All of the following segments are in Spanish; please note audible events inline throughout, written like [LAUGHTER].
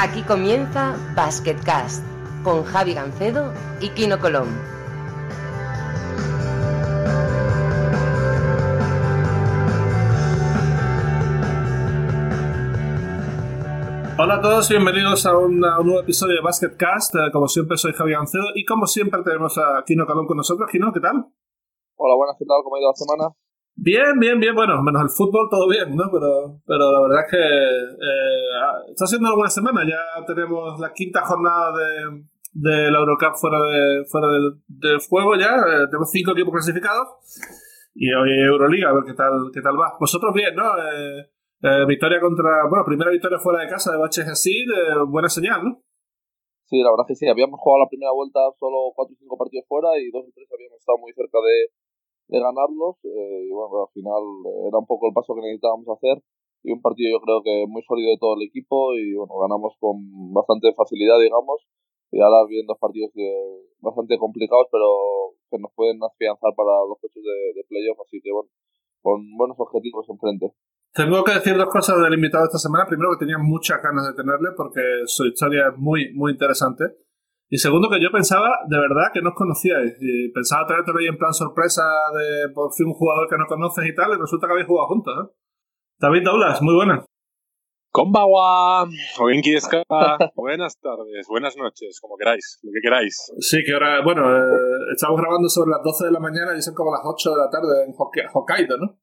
Aquí comienza Basketcast con Javi Gancedo y Kino Colón. Hola a todos, bienvenidos a, una- a un nuevo episodio de Basketcast. Eh, como siempre, soy Javi Gancedo y como siempre tenemos a Kino Colón con nosotros. Kino, ¿qué tal? Hola, buenas, ¿qué tal? ¿Cómo ha ido la semana? Bien, bien, bien. Bueno, menos el fútbol, todo bien, ¿no? Pero, pero la verdad es que eh, está siendo una buena semana. Ya tenemos la quinta jornada de, de la Eurocup fuera, de, fuera del, juego ya. Eh, tenemos cinco equipos clasificados. Y hoy Euroliga, a ver qué tal, qué tal va. Vosotros bien, ¿no? Eh, eh, victoria contra... Bueno, primera victoria fuera de casa de Baches así, buena señal, ¿no? Sí, la verdad es que sí, habíamos jugado la primera vuelta solo 4 o 5 partidos fuera y dos o tres habíamos estado muy cerca de, de ganarlos. eh, y bueno, al final eh, era un poco el paso que necesitábamos hacer. Y un partido yo creo que muy sólido de todo el equipo y bueno, ganamos con bastante facilidad, digamos. Y ahora vienen dos partidos de- bastante complicados, pero que nos pueden afianzar para los puestos de, de playoff. Así que bueno, con buenos objetivos enfrente. Tengo que decir dos cosas del invitado esta semana. Primero, que tenía muchas ganas de tenerle porque su historia es muy, muy interesante. Y segundo, que yo pensaba de verdad que no os conocíais. Y pensaba traerte ahí en plan sorpresa de por fin un jugador que no conoces y tal. Y resulta que habéis jugado juntos, ¿eh? David Daulas, muy buena. Konbawa, o ka? buenas tardes, buenas noches, como queráis, lo que queráis. Sí, que ahora, bueno, eh, estamos grabando sobre las 12 de la mañana y son como las 8 de la tarde en Hokka- Hokkaido, ¿no?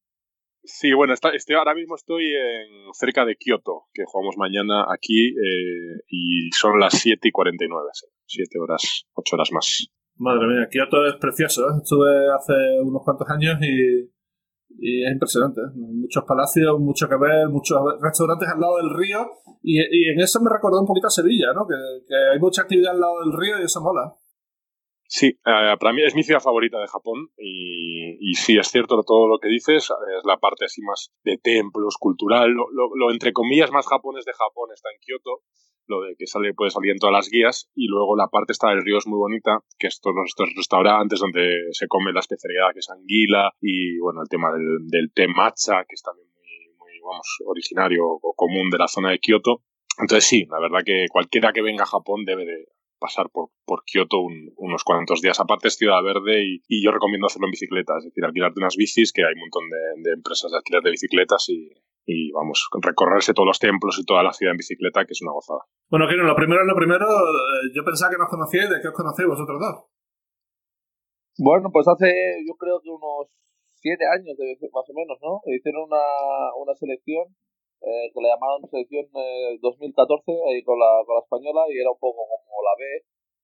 Sí, bueno, está, estoy, ahora mismo estoy en, cerca de Kioto, que jugamos mañana aquí eh, y son las 7 y 49, 7 horas, 8 horas más. Madre mía, Kioto es precioso. ¿eh? Estuve hace unos cuantos años y, y es impresionante. ¿eh? Muchos palacios, mucho que ver, muchos restaurantes al lado del río. Y, en eso me recordó un poquito a Sevilla, ¿no? Que hay mucha actividad al lado del río y eso mola. Sí, eh, para mí es mi ciudad favorita de Japón y, y sí, es cierto todo lo que dices, es la parte así más de templos, cultural, lo, entre comillas más japonés de Japón está en Kioto, lo de que sale puede salir en todas las guías y luego la parte esta del río es muy bonita, que estos estos restaurantes donde se come la especialidad que es anguila y bueno, el tema del, del té matcha, que es también muy, muy vamos, originario o común de la zona de Kioto. Entonces sí, la verdad que cualquiera que venga a Japón debe de pasar por, por Kioto un- unos cuantos días. Aparte es ciudad verde y, y yo recomiendo hacerlo en bicicleta, es decir, alquilarte unas bicis, que hay un montón de, de empresas de alquiler de bicicletas y, y, vamos, recorrerse todos los templos y toda la ciudad en bicicleta, que es una gozada. Bueno, Kino, lo primero es lo primero. eh, Yo pensaba que nos conocíais. ¿De qué os conocéis vosotros dos? Bueno, pues hace yo creo que unos siete años debe ser, más o menos, ¿no? Hicieron una, una selección eh, que le llamaron selección eh, 2014 ahí con la, con la española y era un poco como la B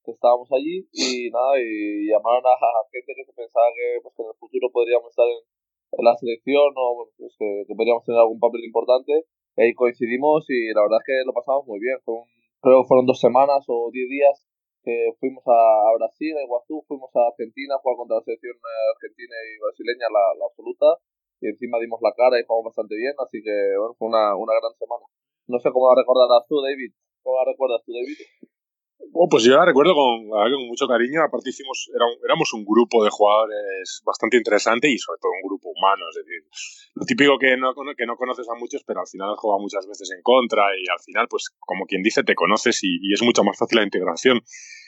que estábamos allí y nada y llamaron a, gente que se pensaba que, pues, que en el futuro podríamos estar en, en la selección o pues, que, que podríamos tener algún papel importante ahí coincidimos y la verdad es que lo pasamos muy bien. Fue un, creo que fueron dos semanas o diez días que fuimos a, Brasil, a Iguazú, fuimos a Argentina jugar contra la selección eh, argentina y brasileña, la, la absoluta, y encima dimos la cara y jugamos bastante bien, así que bueno, fue una, una gran semana. No sé cómo la recordarás tú, David. ¿Cómo la recuerdas tú, David? Oh, pues yo la recuerdo con, con mucho cariño. Aparte hicimos, era un- éramos un grupo de jugadores bastante interesante y sobre todo un grupo humano. Es decir, lo típico que no, que no conoces a muchos, pero al final has jugado muchas veces en contra y al final, pues como quien dice, te conoces y, y es mucho más fácil la integración.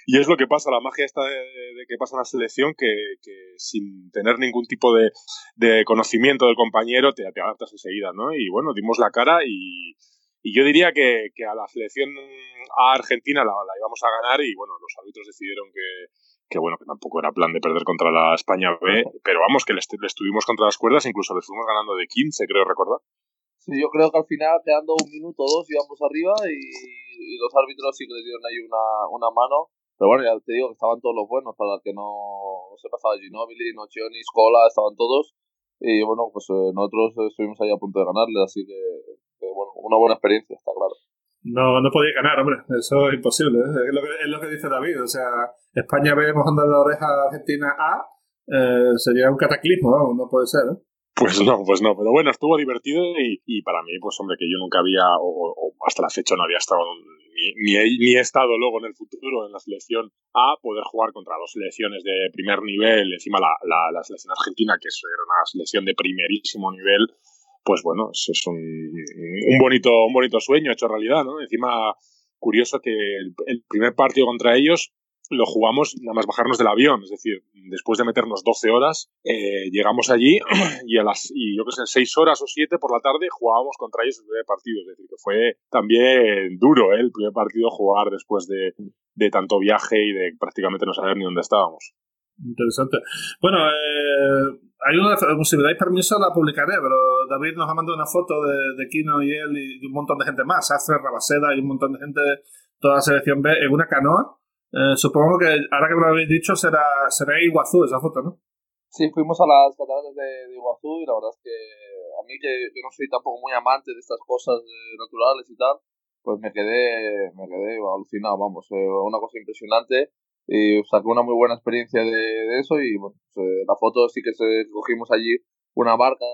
Y es lo que pasa, la magia esta de, de que pasa en la selección, que, que sin tener ningún tipo de, de conocimiento del compañero te, te adaptas enseguida, ¿no? Y bueno, dimos la cara y, y yo diría que, que a la selección a Argentina la, la íbamos a ganar y bueno, los árbitros decidieron que, que bueno, que tampoco era plan de perder contra la España B, pero vamos, que les, les tuvimos contra las cuerdas, incluso les fuimos ganando de 15, creo recordar. Sí, yo creo que al final, quedando un minuto o dos, íbamos arriba y, y los árbitros sí que le dieron ahí una, una mano. Pero bueno, ya te digo que estaban todos los buenos, para que no se pasaba Ginobili, Nocioni, Scola, estaban todos. Y bueno, pues eh, nosotros estuvimos ahí a punto de ganarle, así que, bueno, una buena experiencia, está claro. No, no podía ganar, hombre. Eso es imposible. ¿eh? Es lo que, dice David. O sea, España ve mojando la oreja a Argentina A. eh, sería un cataclismo, vamos, no puede ser. ¿eh? Pues no, pues no, pero bueno, estuvo divertido y, para mí, pues hombre, que yo nunca había, o, o hasta la fecha no había estado, ni, ni, he, ni he estado luego en el futuro en la selección A, poder jugar contra dos selecciones de primer nivel, encima la, la, la selección argentina, que era una selección de primerísimo nivel, pues bueno, es, es un, un, bonito, un bonito sueño hecho realidad, ¿no? Encima curioso que el primer partido contra ellos lo jugamos nada más bajarnos del avión, es decir, después de meternos 12 horas, eh, llegamos allí [CLEARS THROAT] y a las, y yo que sé, 6 horas o 7 por la tarde jugábamos contra ellos el primer partido, es decir, que fue también duro ¿eh? el primer partido jugar después de, de tanto viaje y de prácticamente no saber ni dónde estábamos. Interesante. Bueno, eh, hay una, si me dais permiso la publicaré, pero David nos ha mandado una foto de, de Kino y él y un montón de gente más, Alfred Rabaseda y un montón de gente toda la selección B en una canoa eh, supongo que ahora que me lo habéis dicho será, será Iguazú esa foto, ¿no? Sí, fuimos a las cataratas de, Iguazú y la verdad es que a mí que, no soy tampoco muy amante de estas cosas eh, naturales y tal, pues me quedé, me quedé alucinado, vamos, eh, una cosa impresionante y saqué una muy buena experiencia de, eso y bueno, pues, la foto sí que se, cogimos allí una barca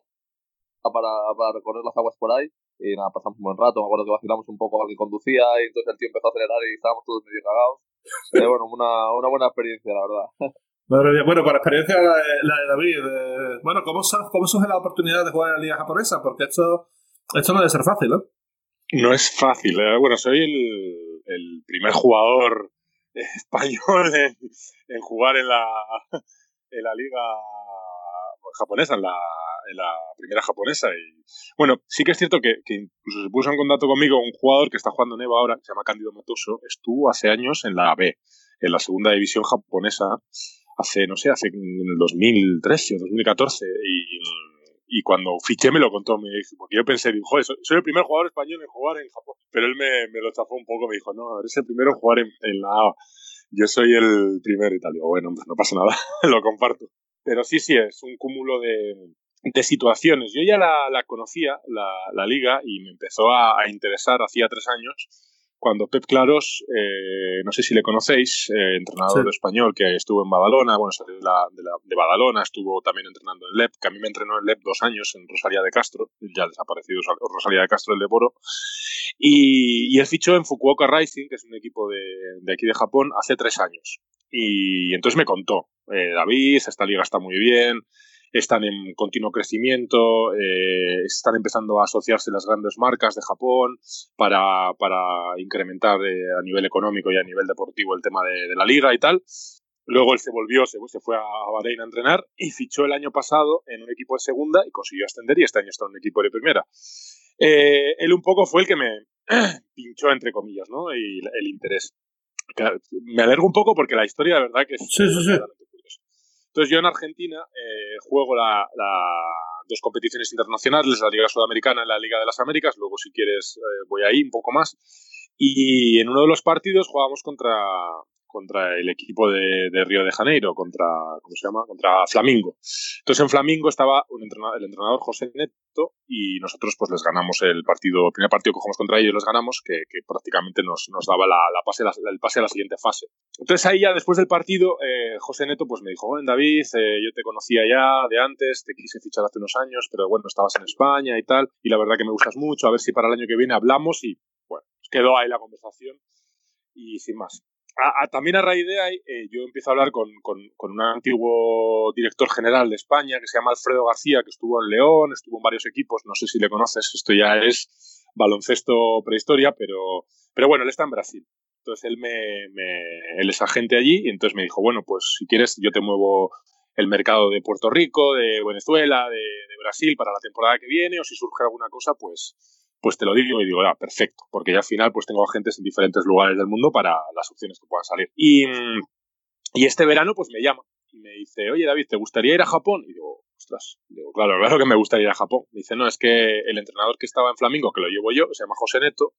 para, para recorrer las aguas por ahí y nada, pasamos un buen rato, me acuerdo que vacilamos un poco al que conducía y entonces el tío empezó a acelerar y estábamos todos medio cagados pero bueno, una, una buena experiencia, la verdad. Bueno, para experiencia la de, David, eh, bueno, ¿cómo, ¿cómo surge la oportunidad de jugar en la Liga Japonesa? Porque esto, esto no debe ser fácil, ¿no? No es fácil. ¿eh? Bueno, soy el, el primer jugador [LAUGHS] español en, en, jugar en la, en la Liga japonesa, en la, en la primera japonesa. Y bueno, sí que es cierto que, que, incluso se puso en contacto conmigo un jugador que está jugando en EVA ahora, que se llama Candido Matoso, estuvo hace años en la B, en la segunda división japonesa, hace, no sé, hace en el 2013 o 2014. Y, y cuando fiché me lo contó, me dijo, porque yo pensé, dijo, joder, soy, el primer jugador español en jugar en Japón. Pero él me, me lo chafó un poco, me dijo, no, eres el primero en jugar en, en la A. Yo soy el primero y tal. Digo, bueno, no pasa nada, [LAUGHS] lo comparto. Pero sí, sí, es un cúmulo de, de situaciones. Yo ya la, la conocía, la, la, liga, y me empezó a, a, interesar hacía tres años, cuando Pep Claros, eh, no sé si le conocéis, eh, entrenador sí. español que estuvo en Badalona, bueno, salió de, la, de, Badalona, estuvo también entrenando en LEP, que a mí me entrenó en LEP dos años, en Rosalía de Castro, ya desaparecido Rosalía de Castro, el de Boro, y, y él fichó en Fukuoka Rising, que es un equipo de, de aquí de Japón, hace tres años. Y entonces me contó, eh, David, esta liga está muy bien, están en continuo crecimiento, eh, están empezando a asociarse las grandes marcas de Japón para, para incrementar eh, a nivel económico y a nivel deportivo el tema de, de, la liga y tal. Luego él se volvió, se, se fue a Bahrein a entrenar y fichó el año pasado en un equipo de segunda y consiguió ascender y este año está en un equipo de primera. Eh, él un poco fue el que me [CLEARS THROAT] pinchó, entre comillas, ¿no? Y el interés. Me alergo un poco porque la historia, de verdad, que es sí, sí, sí. Entonces yo en Argentina eh, juego la, dos competiciones internacionales, la Liga Sudamericana y la Liga de las Américas, luego si quieres eh, voy ahí un poco más. Y en uno de los partidos jugábamos contra, contra el equipo de, Río de Janeiro, contra, ¿cómo se llama? Contra Flamingo. Entonces en Flamingo estaba el entrenador José Neto y nosotros pues les ganamos el partido, el primer partido que jugamos contra ellos les ganamos, que, que prácticamente nos, nos daba la, la pase, la, el pase a la siguiente fase. Entonces ahí ya después del partido, eh, José Neto pues me dijo, bueno David, eh, yo te conocía ya de antes, te quise fichar hace unos años, pero bueno, estabas en España y tal, y la verdad que me gustas mucho, a ver si para el año que viene hablamos y bueno, quedó ahí la conversación y sin más a, también a raíz de ahí, eh, yo empiezo a hablar con, con, un antiguo director general de España que se llama Alfredo García, que estuvo en León, estuvo en varios equipos, no sé si le conoces, esto ya es baloncesto prehistoria, pero, pero bueno, él está en Brasil. Entonces él, me, me, él es agente allí y entonces me dijo, bueno, pues si quieres yo te muevo el mercado de Puerto Rico, de Venezuela, de Brasil para la temporada que viene o si surge alguna cosa, pues, pues te lo digo y digo, ah, perfecto, porque ya al final pues tengo agentes en diferentes lugares del mundo para las opciones que puedan salir. Y, y este verano pues me llama y me dice, oye David, ¿te gustaría ir a Japón? Y digo, ostras, digo, claro, claro que me gustaría ir a Japón. Me dice, no, es que el entrenador que estaba en Flamingo, que lo llevo yo, se llama José Neto,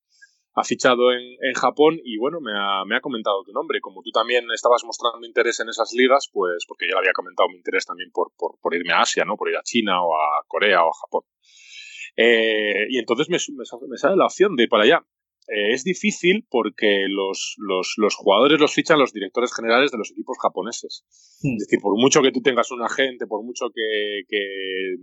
ha fichado en, en Japón y bueno, me ha, me ha, comentado tu nombre. Como tú también estabas mostrando interés en esas ligas, pues porque yo le había comentado mi interés también por, por, por irme a Asia, ¿no? Por ir a China o a Corea o a Japón. Eh, y entonces me, me, me, sale la opción de ir para allá. Eh, es difícil porque los, los, los, jugadores los fichan los directores generales de los equipos japoneses. Mm. Es decir, por mucho que tú tengas un agente, por mucho que, que,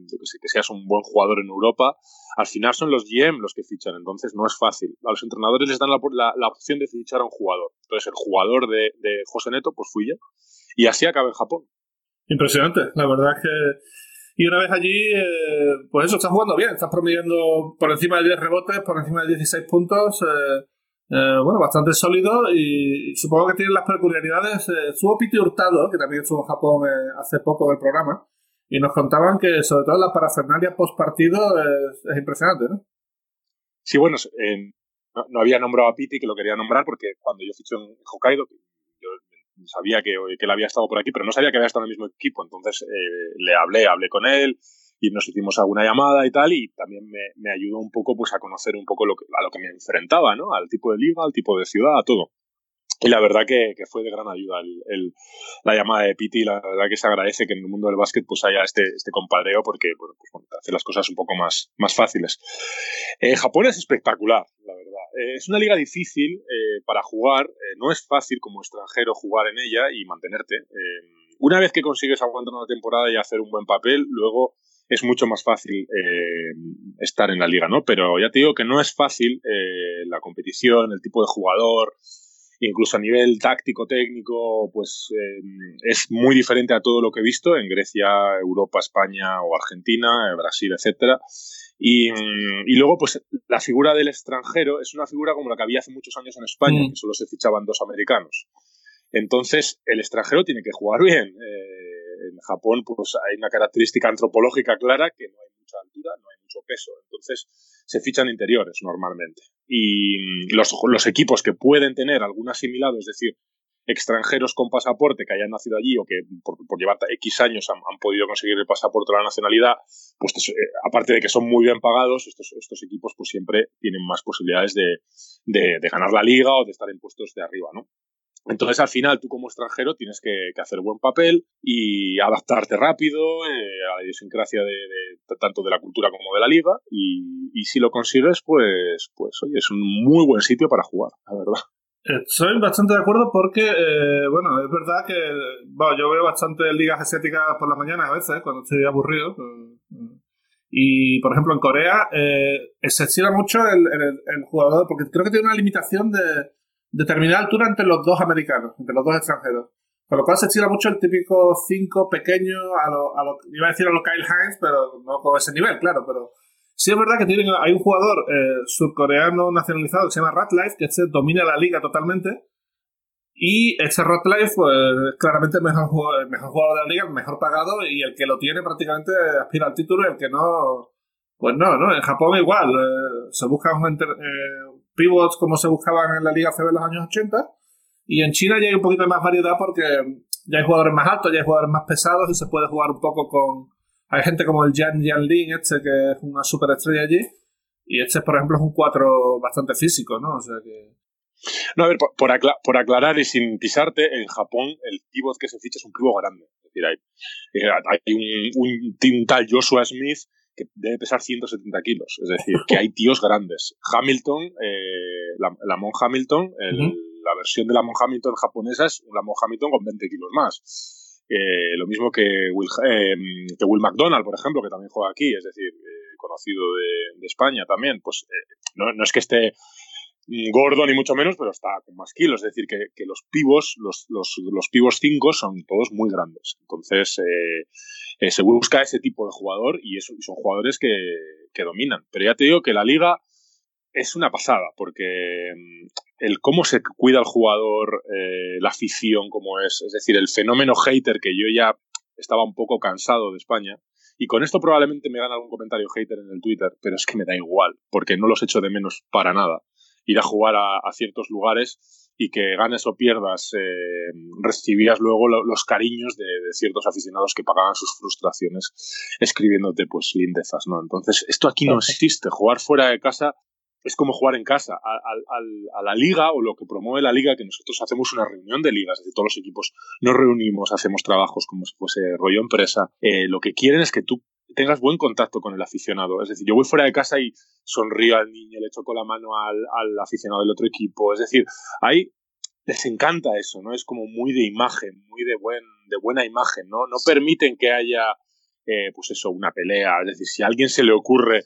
que, seas un buen jugador en Europa, al final son los GM los que fichan, entonces no es fácil. A los entrenadores les dan la, la, la opción de fichar a un jugador. Entonces el jugador de, de José Neto, pues fui yo. Y así acabé en Japón. Impresionante, la verdad es que y una vez allí, eh, pues eso, estás jugando bien, estás promediando por encima de 10 rebotes, por encima de 16 puntos. Eh, eh, bueno, bastante sólido y supongo que tiene las peculiaridades. Eh, estuvo Piti Hurtado, que también estuvo en Japón eh, hace poco del programa, y nos contaban que sobre todo la parafernalia post partido es, impresionante, ¿no? Sí, bueno, no, había nombrado a Piti, que lo quería nombrar porque cuando yo fiché en Hokkaido, sabía que, que él había estado por aquí, pero no sabía que había estado en el mismo equipo, entonces le hablé, hablé con él, y nos hicimos alguna llamada y tal, y también me, me, ayudó un poco pues a conocer un poco lo que, a lo que me enfrentaba, ¿no? Al tipo de liga, al tipo de ciudad, a todo. Y la verdad que, que fue de gran ayuda el, el, la llamada de Piti, la verdad que se agradece que en el mundo del básquet pues haya este, este compadreo porque bueno, pues, hace las cosas un poco más, más fáciles. Eh, Japón es espectacular, la verdad. Eh, es una liga difícil eh, para jugar, eh, no es fácil como extranjero jugar en ella y mantenerte. Una vez que consigues aguantar una temporada y hacer un buen papel, luego es mucho más fácil eh, estar en la liga, ¿no? Pero ya te digo que no es fácil la competición, el tipo de jugador, incluso a nivel táctico, técnico, pues eh, es muy diferente a todo lo que he visto en Grecia, Europa, España o Argentina, Brasil, etcétera. Y, y, luego, pues, la figura del extranjero es una figura como la que había hace muchos años en España, mm. que solo se fichaban dos americanos. Entonces, el extranjero tiene que jugar bien. Eh, en Japón pues hay una característica antropológica clara que no hay mucha altura, no hay mucho peso, entonces se fichan interiores normalmente. Y los, los equipos que pueden tener algún asimilado, es decir, extranjeros con pasaporte que hayan nacido allí o que por, llevar X años han, han, podido conseguir el pasaporte o la nacionalidad, pues eh, aparte de que son muy bien pagados, estos, equipos pues siempre tienen más posibilidades de, de, de, ganar la liga o de estar en puestos de arriba, ¿no? Entonces, al final, tú como extranjero tienes que, hacer buen papel y adaptarte rápido eh, a la idiosincrasia de, tanto de la cultura como de la liga. Y, si lo consigues, pues, pues, oye, es un muy buen sitio para jugar, la verdad. Estoy bastante de acuerdo porque, eh, bueno, es verdad que bueno, yo veo bastante ligas asiáticas por la mañana a veces, cuando estoy aburrido. Y, por ejemplo, en Corea eh, se estira mucho el jugador, porque creo que tiene una limitación de determinada altura entre los dos americanos, entre los dos extranjeros. Con lo cual se estira mucho el típico 5 pequeño, a lo, a lo, iba a decir a lo Kyle Hines, pero no con ese nivel, claro, pero sí es verdad que tienen, hay un jugador eh, surcoreano nacionalizado que se llama Ratlife, que este domina la liga totalmente, y este Ratlife, pues claramente el mejor, jugador, mejor jugador de la liga, el mejor pagado, y el que lo tiene prácticamente aspira al título, y el que no, pues no, ¿no? En Japón igual, eh, se busca un, eh, pivots como se buscaban en la Liga CB en los años 80. Y en China ya hay un poquito más variedad porque ya hay jugadores más altos, ya hay jugadores más pesados y se puede jugar un poco con... Hay gente como el Jan Yanlin, este que es una superestrella allí. Y este, por ejemplo, es un 4 bastante físico, ¿no? O sea que... No, a ver, por, por, acla por aclarar y sin pisarte, en Japón el pivot que se ficha es un pivot grande. Es decir, hay, eh, hay un, un, un tal Joshua Smith que debe pesar 170 kilos. Es decir, que hay tíos grandes. Hamilton, eh, la, la Mon Hamilton, el, uh -huh. la versión de la Mon Hamilton japonesa es la Mon Hamilton con 20 kilos más. Eh, lo mismo que Will, eh, que Will McDonald, por ejemplo, que también juega aquí, es decir, conocido de, de, España también. Pues no, no, es que esté gordo ni mucho menos, pero está con más kilos. Es decir, que, que los pivos, los, los, los pivos 5 son todos muy grandes. Entonces, eh, eh, se busca ese tipo de jugador y, eso, y son jugadores que, que, dominan. Pero ya te digo que la liga es una pasada, porque mm, el cómo se cuida el jugador, eh, la afición como es, es decir, el fenómeno hater que yo ya estaba un poco cansado de España. Y con esto probablemente me gana algún comentario hater en el Twitter, pero es que me da igual, porque no los echo de menos para nada. Ir a jugar a, a ciertos lugares y que ganes o pierdas, eh, recibías luego lo, los cariños de, de, ciertos aficionados que pagaban sus frustraciones escribiéndote pues lindezas, ¿no? Entonces, esto aquí no existe. Jugar fuera de casa es como jugar en casa. A, a, a, la liga o lo que promueve la liga, que nosotros hacemos una reunión de ligas, es decir, todos los equipos nos reunimos, hacemos trabajos como si fuese rollo empresa. Eh, lo que quieren es que tú tengas buen contacto con el aficionado. Es decir, yo voy fuera de casa y sonrío al niño, le choco la mano al, al aficionado del otro equipo. Es decir, ahí les encanta eso, ¿no? Es como muy de imagen, muy de, buen, de buena imagen, ¿no? No permiten que haya, eh, pues eso, una pelea. Es decir, si a alguien se le ocurre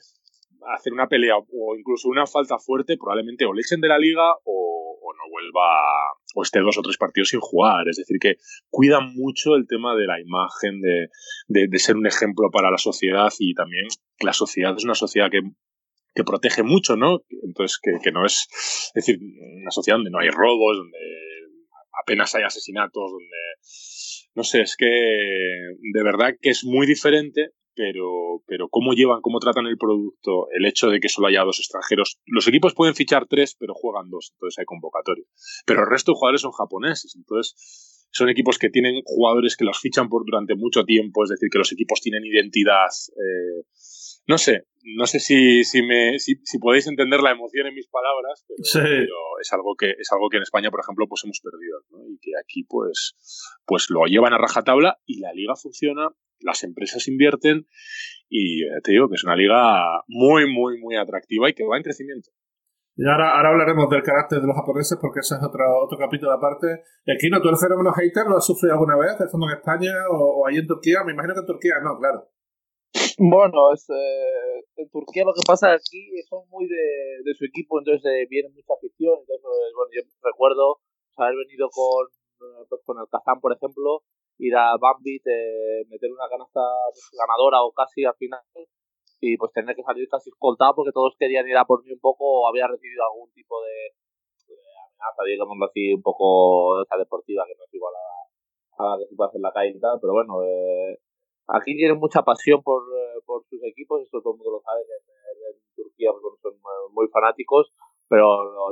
hacer una pelea o incluso una falta fuerte, probablemente o le echen de la liga o, o, no vuelva o esté dos o tres partidos sin jugar. Es decir, que cuidan mucho el tema de la imagen, de, de, ser un ejemplo para la sociedad y también la sociedad es una sociedad que que protege mucho, ¿no? Entonces, que, que no es, es decir, una sociedad donde no hay robos, donde apenas hay asesinatos, donde, no sé, es que de verdad que es muy diferente pero, pero cómo llevan, cómo tratan el producto, el hecho de que solo haya dos extranjeros. Los equipos pueden fichar tres, pero juegan dos, entonces hay convocatorio. Pero el resto de jugadores son japoneses, entonces son equipos que tienen jugadores que los fichan por durante mucho tiempo, es decir, que los equipos tienen identidad. Eh, no sé, no sé si, si, me, si, podéis entender la emoción en mis palabras, pero, es algo que es algo que en España, por ejemplo, pues hemos perdido, y que aquí pues, pues lo llevan a rajatabla y la liga funciona las empresas invierten y eh, te digo que es una liga muy, muy, muy atractiva y que va en crecimiento. Y ahora, ahora hablaremos del carácter de los japoneses porque ese es otro, otro capítulo aparte. Aquí no, ¿tú el fenómeno hater lo has sufrido alguna vez, estando en España o, ahí en Turquía? Me imagino que en Turquía no, claro. Bueno, es, eh, en Turquía lo que pasa aquí son muy de, de su equipo, entonces eh, viene mucha afición. Entonces, bueno, yo recuerdo haber venido con, pues, con el Kazán, por ejemplo, ir a Bambit, eh, meter una canasta ganadora o casi al final y pues tener que salir casi escoltado porque todos querían ir a por mí un poco o había recibido algún tipo de, amenaza, digámoslo así, un poco esa deportiva que no es igual a, la que se puede hacer la calle y tal, pero bueno, eh, aquí tienen mucha pasión por, eh, por sus equipos, eso todo el mundo lo sabe, en, Turquía pues, son muy fanáticos, pero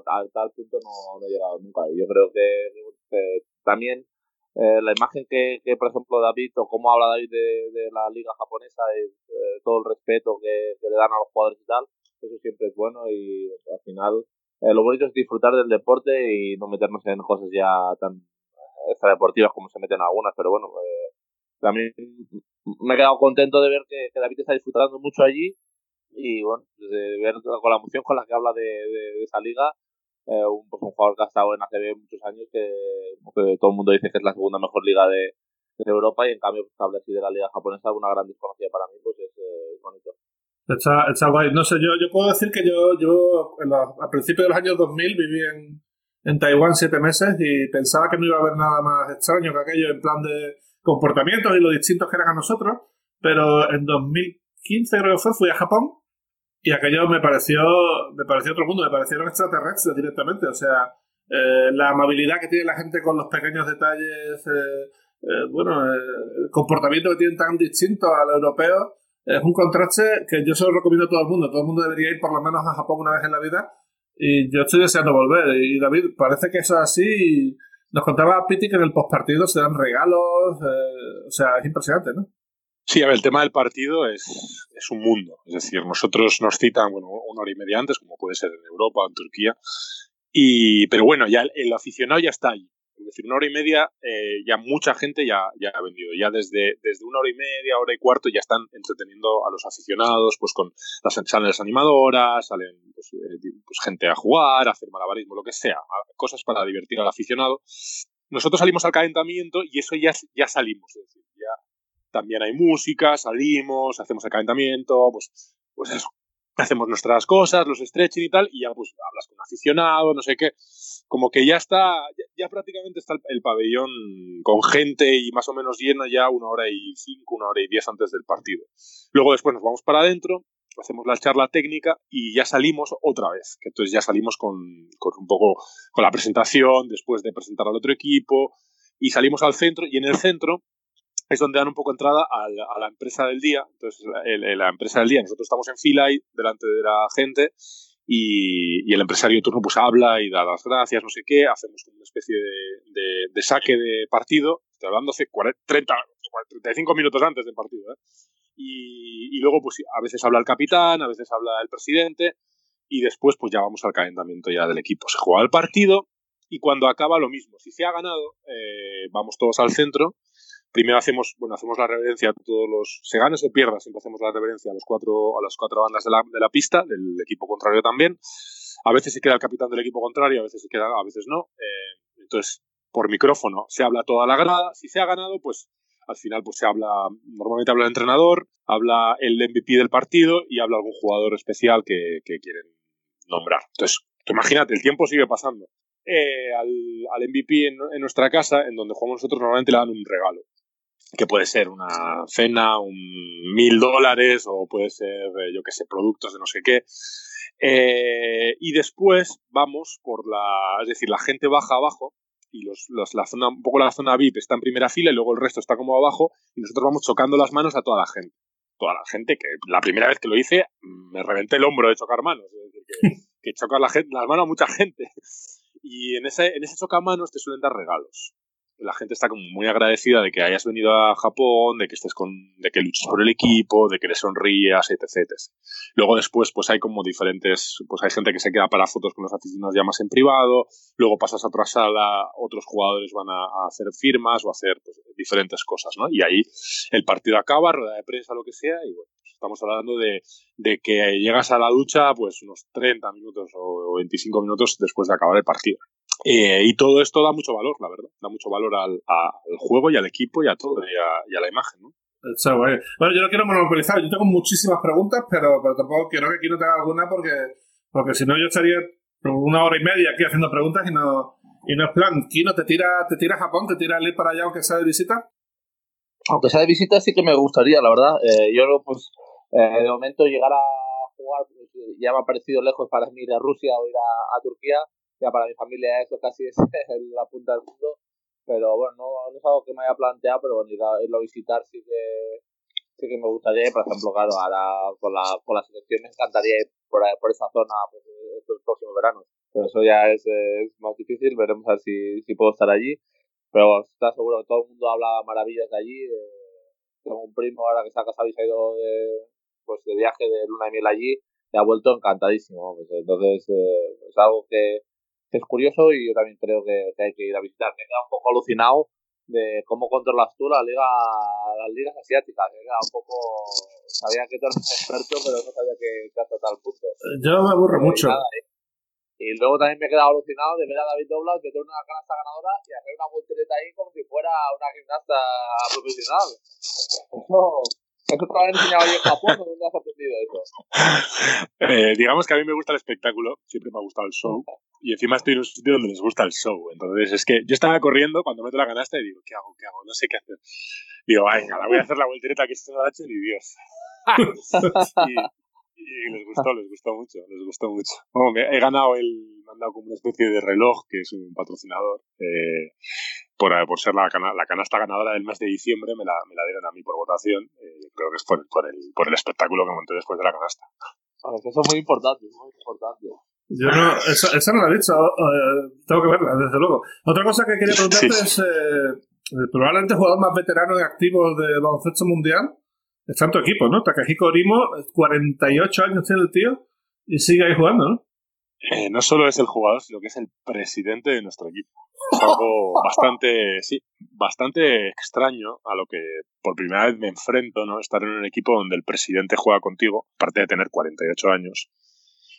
a tal punto no, no he llegado nunca. Yo creo que también eh, la imagen que, que, por ejemplo, David, o cómo habla David de, la liga japonesa, y eh, todo el respeto que, le dan a los jugadores y tal, eso siempre es bueno y al final eh, lo bonito es disfrutar del deporte y no meternos en cosas ya tan extradeportivas como se meten algunas, pero bueno, también me he quedado contento de ver que, David está disfrutando mucho allí y bueno, de ver con la emoción con la que habla de, de esa liga eh, un, pues un jugador que ha estado en ACB muchos años que, todo el mundo dice que es la segunda mejor liga de, Europa y en cambio pues, habla así de la liga japonesa, una gran desconocida para mí, pues es, eh, bonito. Está, guay. No sé, yo, yo puedo decir que yo, yo a principios de los años 2000 viví en, en Taiwán siete meses y pensaba que no iba a haber nada más extraño que aquello en plan de comportamientos y lo distintos que eran a nosotros, pero en 2015 creo que fue, fui a Japón y aquello me pareció, me pareció otro mundo, me parecieron extraterrestres directamente. O sea, eh, la amabilidad que tiene la gente con los pequeños detalles, eh, eh, bueno, el comportamiento que tienen tan distinto al europeo, es un contraste que yo se lo recomiendo a todo el mundo. Todo el mundo debería ir por lo menos a Japón una vez en la vida. Y yo estoy deseando volver. Y David, parece que eso es así. Nos contaba Piti que en el postpartido se dan regalos. o sea, es impresionante, ¿no? Sí, a ver, el tema del partido es, es un mundo. Es decir, nosotros nos citan bueno, una hora y media antes, como puede ser en Europa o en Turquía. Y, pero bueno, ya el, aficionado ya está ahí. Decir, una hora y media, eh, ya mucha gente ya, ya ha vendido. Ya desde, desde una hora y media, hora y cuarto, ya están entreteniendo a los aficionados, pues con las salen animadoras, salen pues, eh, pues, gente a jugar, a hacer malabarismo, lo que sea, cosas para divertir al aficionado. Nosotros salimos al calentamiento y eso ya, ya salimos. Es decir, ya también hay música, salimos, hacemos el calentamiento, pues, pues eso. Hacemos nuestras cosas, los stretching y tal, y ya pues hablas con aficionado, no sé qué. Como que ya está, ya, prácticamente está el, pabellón con gente y más o menos lleno ya una hora y cinco, una hora y diez antes del partido. Luego después nos vamos para adentro, hacemos la charla técnica y ya salimos otra vez. Que entonces ya salimos con, con, un poco con la presentación, después de presentar al otro equipo, y salimos al centro, y en el centro es donde dan un poco entrada a la, empresa del día. Entonces, la empresa del día, nosotros estamos en fila ahí delante de la gente y, el empresario de turno pues habla y da las gracias, no sé qué, hacemos una especie de, saque de partido, estoy hablando hace 40, 30, 35 minutos antes del partido, ¿eh? y, y, luego pues a veces habla el capitán, a veces habla el presidente y después pues ya vamos al calentamiento ya del equipo. Se juega el partido y cuando acaba lo mismo. Si se ha ganado, eh, vamos todos al centro primero hacemos, bueno, hacemos la reverencia a todos los, se gane o se pierda, siempre hacemos la reverencia a los cuatro, a las cuatro bandas de la, de la pista, del equipo contrario también. A veces se queda el capitán del equipo contrario, a veces se queda, a veces no. Eh, entonces, por micrófono se habla toda la grada. Si se ha ganado, pues al final pues se habla, normalmente habla el entrenador, habla el MVP del partido y habla algún jugador especial que, que quieren nombrar. Entonces, imagínate, el tiempo sigue pasando. Eh, al, al, MVP en, en, nuestra casa, en donde jugamos nosotros, normalmente le dan un regalo que puede ser una cena, un mil dólares o puede ser, eh, yo qué sé, productos de no sé qué. Eh, y después vamos por la, es decir, la gente baja abajo y los, los, la zona, un poco la zona VIP está en primera fila y luego el resto está como abajo y nosotros vamos chocando las manos a toda la gente. Toda la gente que la primera vez que lo hice me reventé el hombro de chocar manos. Es decir, que, [LAUGHS] que chocas la gente, las manos a mucha gente. Y en ese, en ese chocamanos te suelen dar regalos la gente está como muy agradecida de que hayas venido a Japón, de que estés con, de que luches por el equipo, de que le sonrías, etc, etc. Luego después, pues hay como diferentes, pues hay gente que se queda para fotos con los aficionados ya más en privado, luego pasas a otra sala, otros jugadores van a, hacer firmas o a hacer pues, diferentes cosas, ¿no? Y ahí el partido acaba, rueda de prensa, lo que sea, y bueno, estamos hablando de, de que llegas a la ducha pues unos 30 minutos o 25 minutos después de acabar el partido. Eh, y todo esto da mucho valor, la verdad. Da mucho valor al, al juego y al equipo y a todo, y a, y a la imagen, ¿no? Bueno, yo no quiero monopolizar. Yo tengo muchísimas preguntas, pero, pero tampoco quiero que aquí no tenga alguna porque, porque si no yo estaría una hora y media aquí haciendo preguntas y no, y no es plan. Kino, ¿te tira, ¿te tira a Japón? ¿Te tira el ir para allá aunque sea de visita? Aunque sea de visita sí que me gustaría, la verdad. Eh, yo, pues, eh, de momento llegar a jugar pues, ya me ha parecido lejos para mí ir a Rusia o ir a Turquía ya para mi familia eso casi [LAUGHS] es la punta del mundo. Pero bueno, no, no es algo que me haya planteado, pero bueno, ir a, irlo a visitar sí que, sí que me gustaría. Por ejemplo, claro, ahora con la, con la selección me encantaría ir por, por esa zona pues, estos próximos veranos. Pero eso ya es, es, más difícil, veremos a ver si, si puedo estar allí. Pero está seguro que todo el mundo habla maravillas de allí. Eh, tengo un primo ahora que está casado y se ha ido de, de viaje de luna de miel allí y ha vuelto encantadísimo. Pues, entonces, eh, es algo que, es curioso y yo también creo que, hay que ir a visitar. Me he quedado un poco alucinado de cómo controlas tú la liga, las ligas asiáticas. Me he quedado un poco. Sabía que tú eres experto, pero no sabía que, hasta tal punto. Yo me aburro mucho. Eh. Y luego también me he quedado alucinado de ver a David Douglas meter una canasta ganadora y hacer una voltereta ahí como si fuera una gimnasta profesional. Eso, ¿Eso te lo han enseñado ahí en Japón o dónde has aprendido eso? Eh, digamos que a mí me gusta el espectáculo, siempre me ha gustado el show y encima estoy en un sitio donde les gusta el show. Entonces es que yo estaba corriendo cuando meto la canasta y digo, ¿qué hago? ¿Qué hago? No sé qué hacer. Digo, venga, la voy a hacer la voltereta que se me ha hecho ni Dios. [LAUGHS] [LAUGHS] y, les gustó, les gustó mucho, les gustó mucho. he ganado el, me han dado como una especie de reloj, que es un patrocinador, eh, por, por, ser la, la, canasta ganadora del mes de diciembre, me la, me la dieron a mí por votación. Eh, creo que es por, por, el, por el espectáculo que monté después de la canasta. Eso es muy importante, muy importante. Yo no, esa, no la he dicho, eh, tengo que verla, desde luego. Otra cosa que quería preguntarte es, eh, probablemente el jugador más veterano y activo de baloncesto mundial está en tu equipo, ¿no? Takahiko Orimo, 48 años tiene el tío y sigue ahí jugando, ¿no? Eh, no solo es el jugador, sino que es el presidente de nuestro equipo. Es algo [LAUGHS] bastante, sí, bastante extraño a lo que por primera vez me enfrento, ¿no? Estar en un equipo donde el presidente juega contigo, aparte de tener 48 años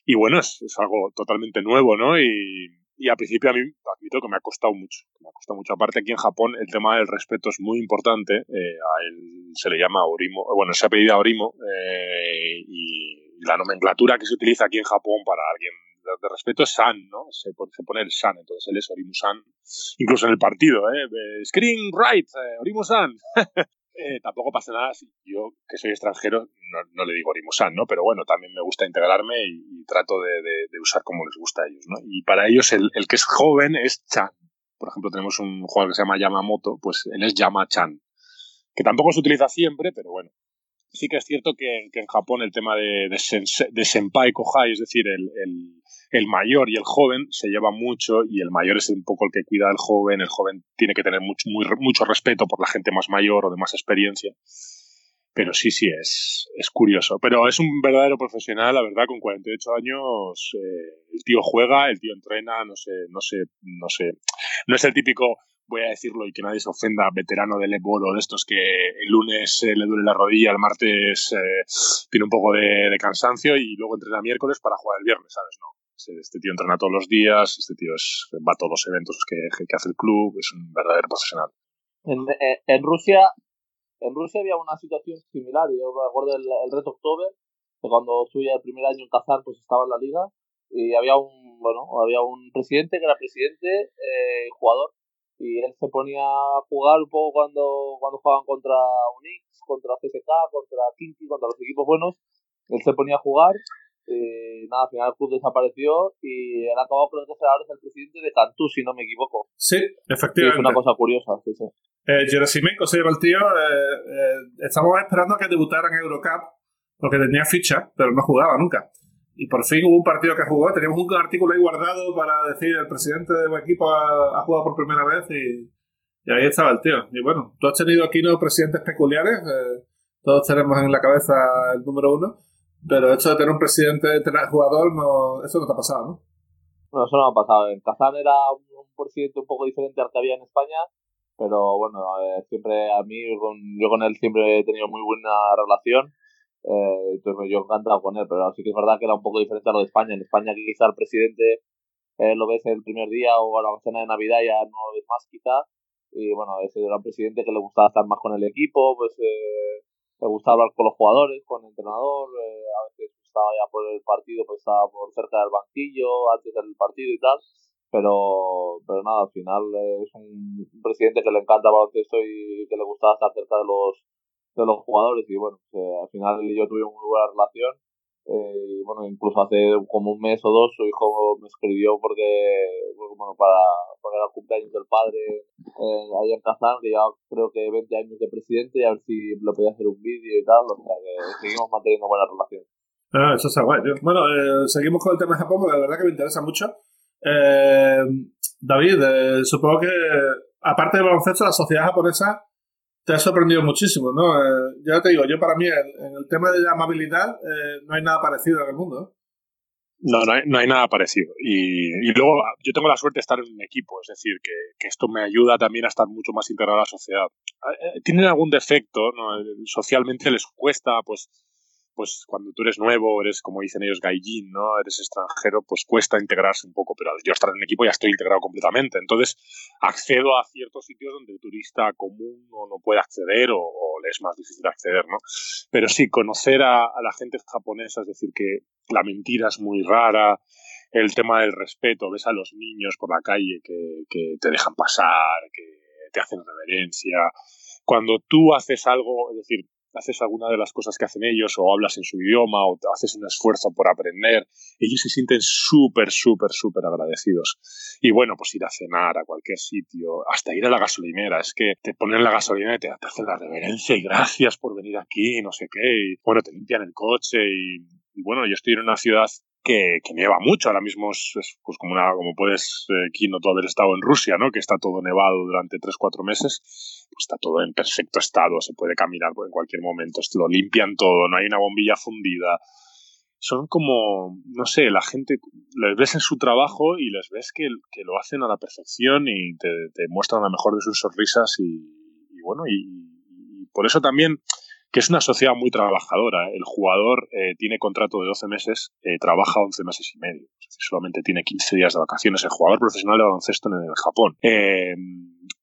y bueno, es, es algo totalmente nuevo, ¿no? Y, y al principio a mí admito que me ha costado mucho. Me ha costado mucho. Aparte aquí en Japón el tema del respeto es muy importante. Eh, a él se le llama Orimo, bueno, se ha pedido Orimo eh, y la nomenclatura que se utiliza aquí en Japón para alguien de, respeto es San, ¿no? Se, se, pone el San, entonces él es Orimu-san. Incluso en el partido, ¿eh? Screen right, eh, Orimu-san. [LAUGHS] Eh, tampoco pasa nada si yo, que soy extranjero, no, le digo Orimusan, ¿no? Pero bueno, también me gusta integrarme y, trato de, usar como les gusta a ellos, ¿no? Y para ellos el, que es joven es Chan. Por ejemplo, tenemos un jugador que se llama Yamamoto, pues él es Yama-chan. Que tampoco se utiliza siempre, pero bueno. Sí que es cierto que, en Japón el tema de, de, senpai kohai, es decir, el el mayor y el joven se lleva mucho y el mayor es un poco el que cuida al joven, el joven tiene que tener mucho, mucho respeto por la gente más mayor o de más experiencia. Pero sí, sí, es, es curioso. Pero es un verdadero profesional, la verdad, con 48 años. Eh, el tío juega, el tío entrena, no sé, no sé, no sé. No es el típico, voy a decirlo y que nadie se ofenda, veterano del Ebol o de estos que el lunes eh, le duele la rodilla, el martes eh, tiene un poco de, cansancio y luego entrena miércoles para jugar el viernes, ¿sabes? No. Este tío entrena todos los días, este tío es, va a todos los eventos que, que hace el club, es un verdadero profesional. En, Rusia en Rusia había una situación similar. Yo me acuerdo el, el Red October, que cuando estuve el primer año en Kazán, pues estaba en la liga y había un bueno había un presidente que era presidente eh, jugador y él se ponía a jugar un poco cuando cuando jugaban contra Unix, contra CSK, contra Kinky, contra los equipos buenos. Él se ponía a jugar y nada, al final el club desapareció y él acabó creo que ahora es el presidente de Cantú, si no me equivoco. Sí, efectivamente. es una cosa curiosa, sí, sí. Eh, Gerasimenko se llama el tío. Eh, eh, estamos esperando a que debutara en Eurocup porque tenía ficha, pero no jugaba nunca. Y por fin hubo un partido que jugó. Teníamos un artículo ahí guardado para decir el presidente de un equipo ha, ha jugado por primera vez y, y, ahí estaba el tío. Y bueno, tú has tenido aquí unos presidentes peculiares. Eh, todos tenemos en la cabeza el número uno. Pero esto de tener un presidente tener jugador, no, eso no te ha pasado, ¿no? No, eso no ha pasado. En Kazán era un, presidente un poco diferente al que había en España pero bueno, siempre a mí, yo con él siempre he tenido muy buena relación, eh, entonces yo encantado con él, pero sí que es verdad que era un poco diferente a lo de España. En España quizá el presidente eh, lo ves el primer día o a la cena de Navidad ya no lo ves más quizá, y bueno, ese era un presidente que le gustaba estar más con el equipo, pues eh, le gustaba hablar con los jugadores, con el entrenador, eh, a veces estaba ya por el partido, pues estaba por cerca del banquillo, antes del partido y tal pero, pero nada, al final es un presidente que le encanta el baloncesto y que le gusta estar cerca de los, de los jugadores y bueno, eh, al final él y yo tuvimos muy buena relación eh, bueno, incluso hace como un mes o dos su hijo me escribió porque, bueno, para, para el cumpleaños del padre eh, en Kazán, que ya creo que 20 años de presidente y a ver si le podía hacer un vídeo y tal, o sea que seguimos manteniendo buena relación. Ah, eso está guay. Bueno, eh, seguimos con el tema de Japón porque la verdad que me interesa mucho. Eh, David, eh, supongo que aparte del baloncesto, la sociedad japonesa te ha sorprendido muchísimo, ¿no? Eh, ya te digo, yo para mí en el tema de la amabilidad no hay nada parecido en el mundo. No, no hay, no hay nada parecido. Y, y, luego yo tengo la suerte de estar en un equipo, es decir, que, que, esto me ayuda también a estar mucho más integrado a la sociedad. Tienen algún defecto, ¿no? socialmente les cuesta, pues pues cuando tú eres nuevo, eres como dicen ellos gaijin, ¿no? Eres extranjero, pues cuesta integrarse un poco, pero yo estar en un equipo ya estoy integrado completamente. Entonces accedo a ciertos sitios donde el turista común no, no puede acceder o, o, le es más difícil acceder, ¿no? Pero sí, conocer a, a, la gente japonesa, es decir, que la mentira es muy rara, el tema del respeto, ves a los niños por la calle que, que te dejan pasar, que te hacen reverencia. Cuando tú haces algo, es decir, haces alguna de las cosas que hacen ellos o hablas en su idioma o haces un esfuerzo por aprender, ellos se sienten súper, súper, súper agradecidos. Y bueno, pues ir a cenar a cualquier sitio, hasta ir a la gasolinera, es que te ponen la gasolina y te, hacen la reverencia y gracias por venir aquí, no sé qué, y bueno, te limpian el coche y, y bueno, yo estoy en una ciudad que, que, nieva mucho. Ahora mismo es, es pues como una, como puedes, eh, aquí no todo haber estado en Rusia, ¿no? Que está todo nevado durante 3-4 meses. Pues está todo en perfecto estado, se puede caminar en cualquier momento, lo limpian todo, no hay una bombilla fundida. Son como, no sé, la gente, les ves en su trabajo y les ves que, que lo hacen a la perfección y te, te muestran la mejor de sus sonrisas y, y bueno, y, y por eso también que es una sociedad muy trabajadora. El jugador eh, tiene contrato de 12 meses, eh, trabaja 11 meses y medio. Solamente tiene 15 días de vacaciones. El jugador profesional de baloncesto en el Japón. Eh,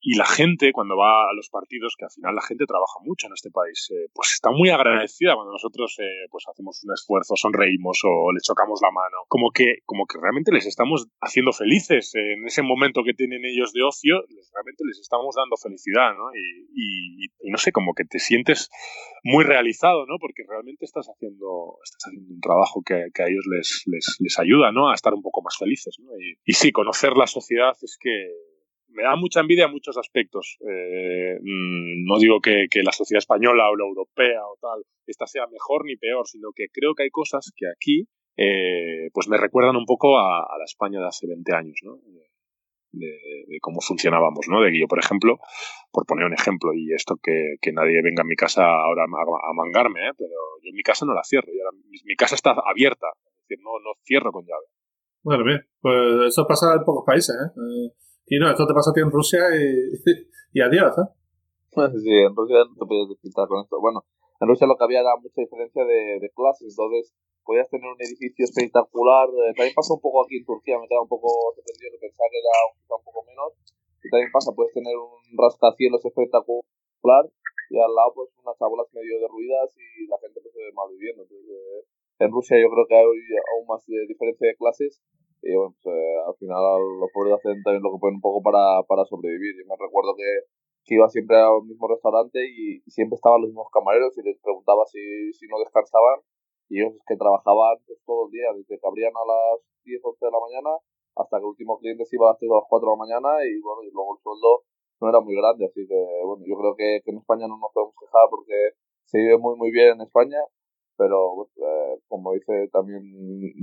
y la gente, cuando va a los partidos, que al final la gente trabaja mucho en este país, eh, pues está muy agradecida cuando nosotros eh, pues hacemos un esfuerzo, sonreímos o le chocamos la mano. Como que, como que realmente les estamos haciendo felices en ese momento que tienen ellos de ocio, les, realmente les estamos dando felicidad, ¿no? Y, y, y, no sé, como que te sientes muy realizado, ¿no? Porque realmente estás haciendo, estás haciendo un trabajo que, que a ellos les, les, les, ayuda, ¿no? A estar un poco más felices, ¿no? Y, y sí, conocer la sociedad es que me da mucha envidia en muchos aspectos. Eh, mm, no digo que, la sociedad española o la europea o tal, esta sea mejor ni peor, sino que creo que hay cosas que aquí eh, pues me recuerdan un poco a, la España de hace 20 años, ¿no? De, cómo funcionábamos, ¿no? De que yo, por ejemplo, por poner un ejemplo, y esto que, que nadie venga a mi casa ahora a, mangarme, ¿eh? pero yo en mi casa no la cierro, ahora, mi, mi, casa está abierta, es decir, no, no cierro con llave. Bueno, bien, pues eso pasa en pocos países, ¿eh? eh y no, esto te pasa a ti en Rusia y, [LAUGHS] y adiós, ¿eh? Sí, en Rusia no te podías despistar con esto. Bueno, en Rusia lo que había era mucha diferencia de, clases, entonces podías tener un edificio espectacular. Eh, también pasa un poco aquí en Turquía, me queda un poco sorprendido que pensaba que era un, poco menos. También pasa, puedes tener un rascacielos espectacular y al lado pues unas chabolas medio derruidas y la gente pues se ve mal viviendo. Entonces, eh, en Rusia yo creo que hay aún más de diferencia de clases y bueno, pues, eh, al final los pobres hacen también lo que pueden un poco para, para sobrevivir. Yo me recuerdo que, que iba siempre al mismo restaurante y, siempre estaban los mismos camareros y les preguntaba si, si no descansaban. Y ellos es que trabajaban pues, todo el día, desde que abrían a las 10, 11 de la mañana hasta que el último cliente se iba a las 3 o las 4 de la mañana y bueno, y luego el sueldo no era muy grande, así que bueno, yo creo que, que en España no nos podemos quejar porque se vive muy muy bien en España, pero eh, como dice también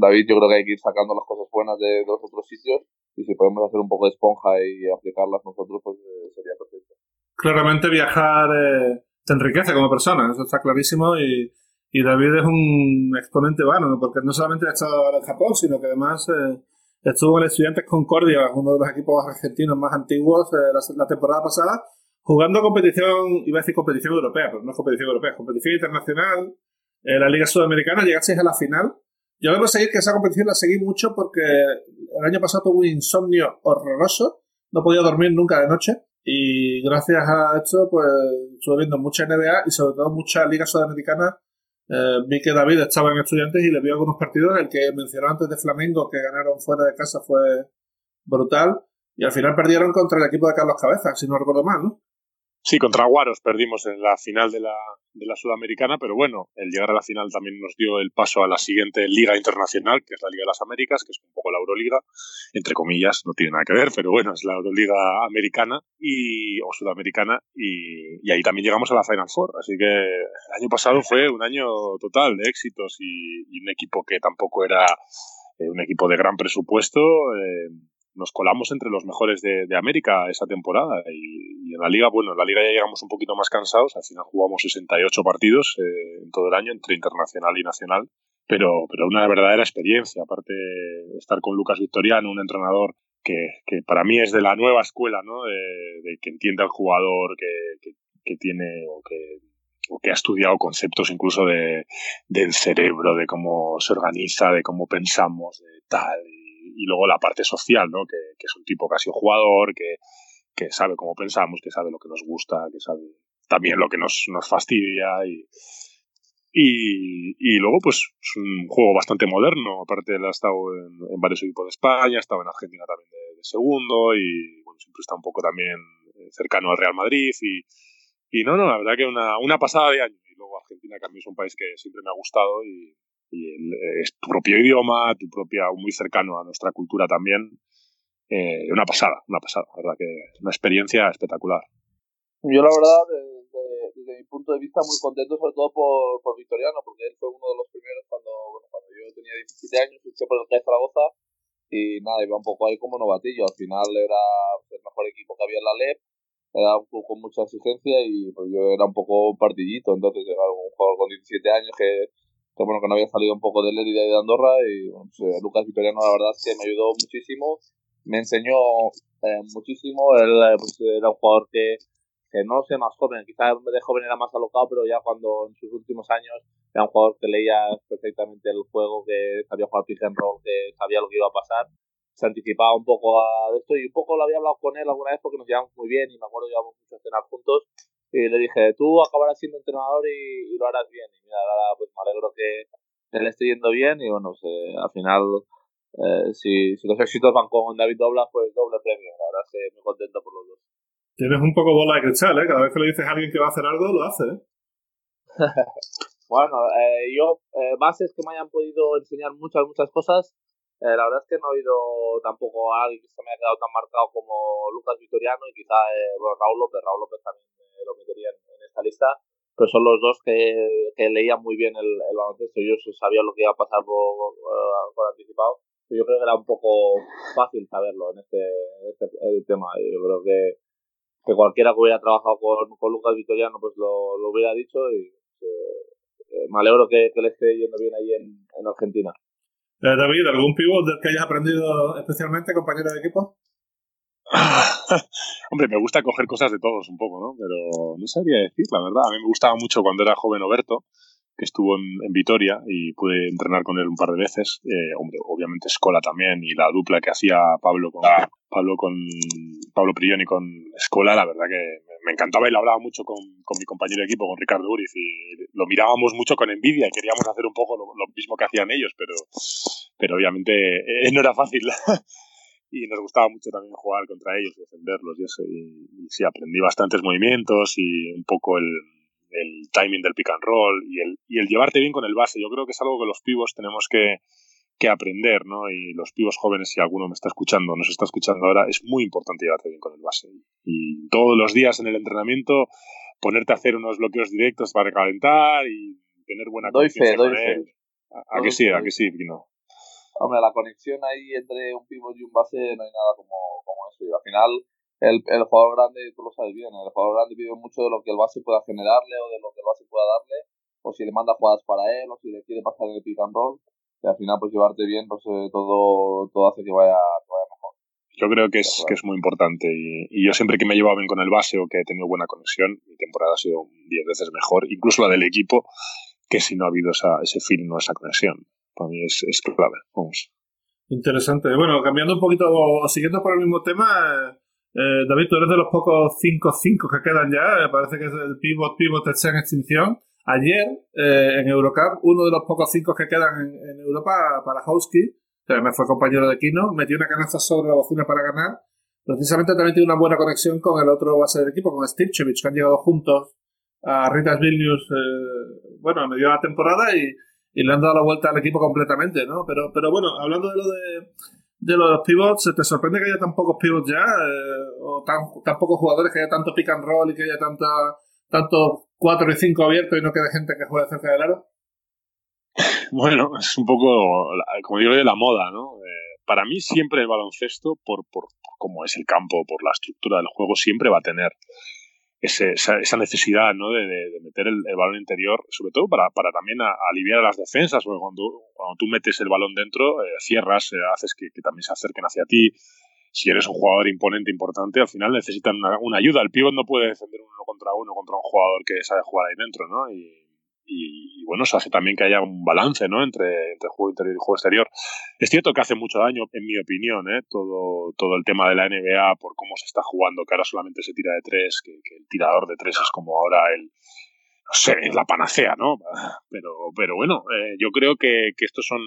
David, yo creo que hay que ir sacando las cosas buenas de, los otros sitios y si podemos hacer un poco de esponja y aplicarlas nosotros, pues eh, sería perfecto. Claramente viajar eh, te enriquece como persona, eso está clarísimo y, y David es un exponente bueno, porque no solamente ha estado en Japón, sino que además estuvo en Estudiantes Concordia, uno de los equipos argentinos más antiguos la, la temporada pasada, jugando competición, iba a decir competición europea, pero no es competición europea, es competición internacional, en la Liga Sudamericana, llegasteis a la final. Yo debo seguir que esa competición la seguí mucho porque el año pasado tuve un insomnio horroroso, no podía dormir nunca de noche y gracias a esto pues estuve viendo mucha NBA y sobre todo mucha Liga Sudamericana. Eh, vi que David estaba en estudiantes y le vi algunos partidos, el que mencionó antes de Flamengo que ganaron fuera de casa fue brutal y al final perdieron contra el equipo de Carlos Cabezas, si no recuerdo mal, ¿no? Sí, contra Guaros perdimos en la final de la, de la Sudamericana, pero bueno, el llegar a la final también nos dio el paso a la siguiente liga internacional, que es la Liga de las Américas, que es un poco la Euroliga, entre comillas, no tiene nada que ver, pero bueno, es la Euroliga americana y, o sudamericana, y, ahí también llegamos a la Final Four. Así que el año pasado fue un año total de éxitos y, y un equipo que tampoco era eh, un equipo de gran presupuesto. Eh, nos colamos entre los mejores de, de América esa temporada. Y, y, en la liga, bueno, en la liga ya llegamos un poquito más cansados. Al final jugamos 68 partidos eh, en todo el año, entre internacional y nacional. Pero, pero una verdadera experiencia. Aparte, estar con Lucas Victoriano, un entrenador que, que para mí es de la nueva escuela, ¿no? De, de que entiende al jugador, que, que, que tiene o que o que ha estudiado conceptos incluso de, del cerebro, de cómo se organiza, de cómo pensamos, de tal y luego la parte social, ¿no? Que, es un tipo que ha jugador, que, que sabe cómo pensamos, que sabe lo que nos gusta, que sabe también lo que nos, nos fastidia y, y, y, luego, pues, es un juego bastante moderno. Aparte, él ha estado en, varios equipos de España, ha estado en Argentina también de, segundo y, bueno, siempre está un poco también cercano al Real Madrid. Y, y no, no, la verdad que una, una pasada de año. Y luego Argentina, que a mí es un país que siempre me ha gustado y, y el, es tu propio idioma, tu propia, muy cercano a nuestra cultura también. Eh, una pasada, una pasada, la verdad que una experiencia espectacular. Yo la verdad, desde, desde, mi punto de vista, muy contento sobre todo por, por Victoriano, porque él fue uno de los primeros cuando, bueno, cuando yo tenía 17 años, fiché por el CAE Zaragoza y nada, iba un poco ahí como novatillo. Al final era el mejor equipo que había en la LEP, era un poco con mucha exigencia y pues yo era un poco partidito, entonces era un jugador con 17 años que que bueno, que no había salido un poco de Lérida y de Andorra y pues, eh, Lucas Vitoriano la verdad es que me ayudó muchísimo, me enseñó eh, muchísimo, él eh, pues, era un jugador que, que no sé, más joven, quizás de joven era más alocado, pero ya cuando en sus últimos años era un jugador que leía perfectamente el juego, que sabía jugar pick and roll, que sabía lo que iba a pasar, se anticipaba un poco a esto y un poco lo había hablado con él alguna vez porque nos llevamos muy bien y me acuerdo que íbamos mucho a cenar juntos y le dije, tú acabarás siendo entrenador y, y lo harás bien. Y mira, ahora pues me alegro que, le esté yendo bien y bueno, pues, eh, al final, eh, si, si los éxitos van con David Doblas, pues doble premio. La verdad es que muy contento por los dos. Tienes un poco bola de cristal, ¿eh? Cada vez que le dices a alguien que va a hacer algo, lo hace, ¿eh? [LAUGHS] bueno, eh, yo, eh, bases que me hayan podido enseñar muchas, muchas cosas, eh, la verdad es que no he oído tampoco a alguien que se me haya quedado tan marcado como Lucas Vitoriano y quizá eh, Raúl López. Raúl López también eh, lo metería en, en, esta lista, pero son los dos que, que leían muy bien el, el baloncesto. Yo sabía lo que iba a pasar por, por anticipado. Yo creo que era un poco fácil saberlo en este, en este tema. Yo creo que, que cualquiera que hubiera trabajado con, con Lucas Vitoriano pues lo, lo hubiera dicho y eh, me alegro que, que, le esté yendo bien ahí en, en Argentina. Eh, David, ¿algún pivot del que hayas aprendido especialmente, compañero de equipo? [LAUGHS] Hombre, me gusta coger cosas de todos un poco, ¿no? Pero no sabría decir, la verdad. A mí me gustaba mucho cuando era joven Oberto, que estuvo en, Vitoria y pude entrenar con él un par de veces. Eh, hombre, obviamente Escola también y la dupla que hacía Pablo con Pablo con Pablo Prioni con Escola, la verdad que me encantaba y lo hablaba mucho con, mi compañero de equipo, con Ricardo Uriz, y lo mirábamos mucho con envidia y queríamos hacer un poco lo, mismo que hacían ellos, pero, pero obviamente eh, no era fácil. [LAUGHS] y nos gustaba mucho también jugar contra ellos defenderlos y eso. Y sí, aprendí bastantes movimientos y un poco el, el timing del pick and roll y el, y el llevarte bien con el base. Yo creo que es algo que los pivos tenemos que, que aprender, ¿no? Y los pibos jóvenes, si alguno me está escuchando, nos está escuchando ahora, es muy importante llevarte bien con el base. Y todos los días en el entrenamiento ponerte a hacer unos bloqueos directos para calentar y tener buena doy fe, doy Fe. ¿A, que sí? ¿A que sí, no Hombre, la conexión ahí entre un pivot y un base no hay nada como, como eso. Y al final, el, el jugador grande, tú lo sabes bien, el jugador grande vive mucho de lo que el base pueda generarle o de lo que el base pueda darle, o si le manda jugadas para él, o si le quiere pasar el pick and roll y al final pues llevarte bien pues eh, todo, todo hace que vaya, vaya mejor. Yo creo que es, que es muy importante y, yo siempre que me he llevado bien con el base o que he tenido buena conexión, mi temporada ha sido 10 veces mejor, incluso la del equipo, que si no ha habido esa, ese feeling o esa conexión. Para mí es, es clave. Vamos. Interesante. Bueno, cambiando un poquito, siguiendo por el mismo tema, eh, David, tú eres de los pocos 5-5 que quedan ya. Eh, parece que es el pivot, pivot está en extinción. Ayer, eh, en Eurocup, uno de los pocos cinco que quedan en, Europa para Houski, que me fue compañero de Kino, metió una canasta sobre la bocina para ganar. Precisamente también tiene una buena conexión con el otro base del equipo, con Stipchevich, que han llegado juntos a Ritas Vilnius, eh, bueno, a medio de la temporada y, le han dado la vuelta al equipo completamente, ¿no? Pero, pero bueno, hablando de lo de, de los pivots, ¿te sorprende que haya tan pocos pivots ya? Eh, ¿O tan, tan, pocos jugadores, que haya tanto pick and roll y que haya tanta, tanto 4 y 5 abiertos y no quede gente que juegue cerca del aro? [LAUGHS] Bueno, es un poco, como digo, de la moda, ¿no? Eh, para mí siempre el baloncesto, por, por, cómo es el campo, por la estructura del juego, siempre va a tener ese, esa, necesidad ¿no? de, de, meter el, balón interior, sobre todo para, para también aliviar a las defensas, porque cuando, cuando tú metes el balón dentro, eh, cierras, eh, haces que, también se acerquen hacia ti, si eres un jugador imponente, importante, al final necesitan una, ayuda. El pívot no puede defender uno contra uno contra un jugador que sabe jugar ahí dentro, ¿no? Y, bueno, se hace también que haya un balance, ¿no? Entre, juego interior y juego exterior. Es cierto que hace mucho daño, en mi opinión, ¿eh? Todo, todo el tema de la NBA por cómo se está jugando, que ahora solamente se tira de tres, que, el tirador de tres es como ahora el, no sé, la panacea, ¿no? Pero, pero bueno, eh, yo creo que, estos son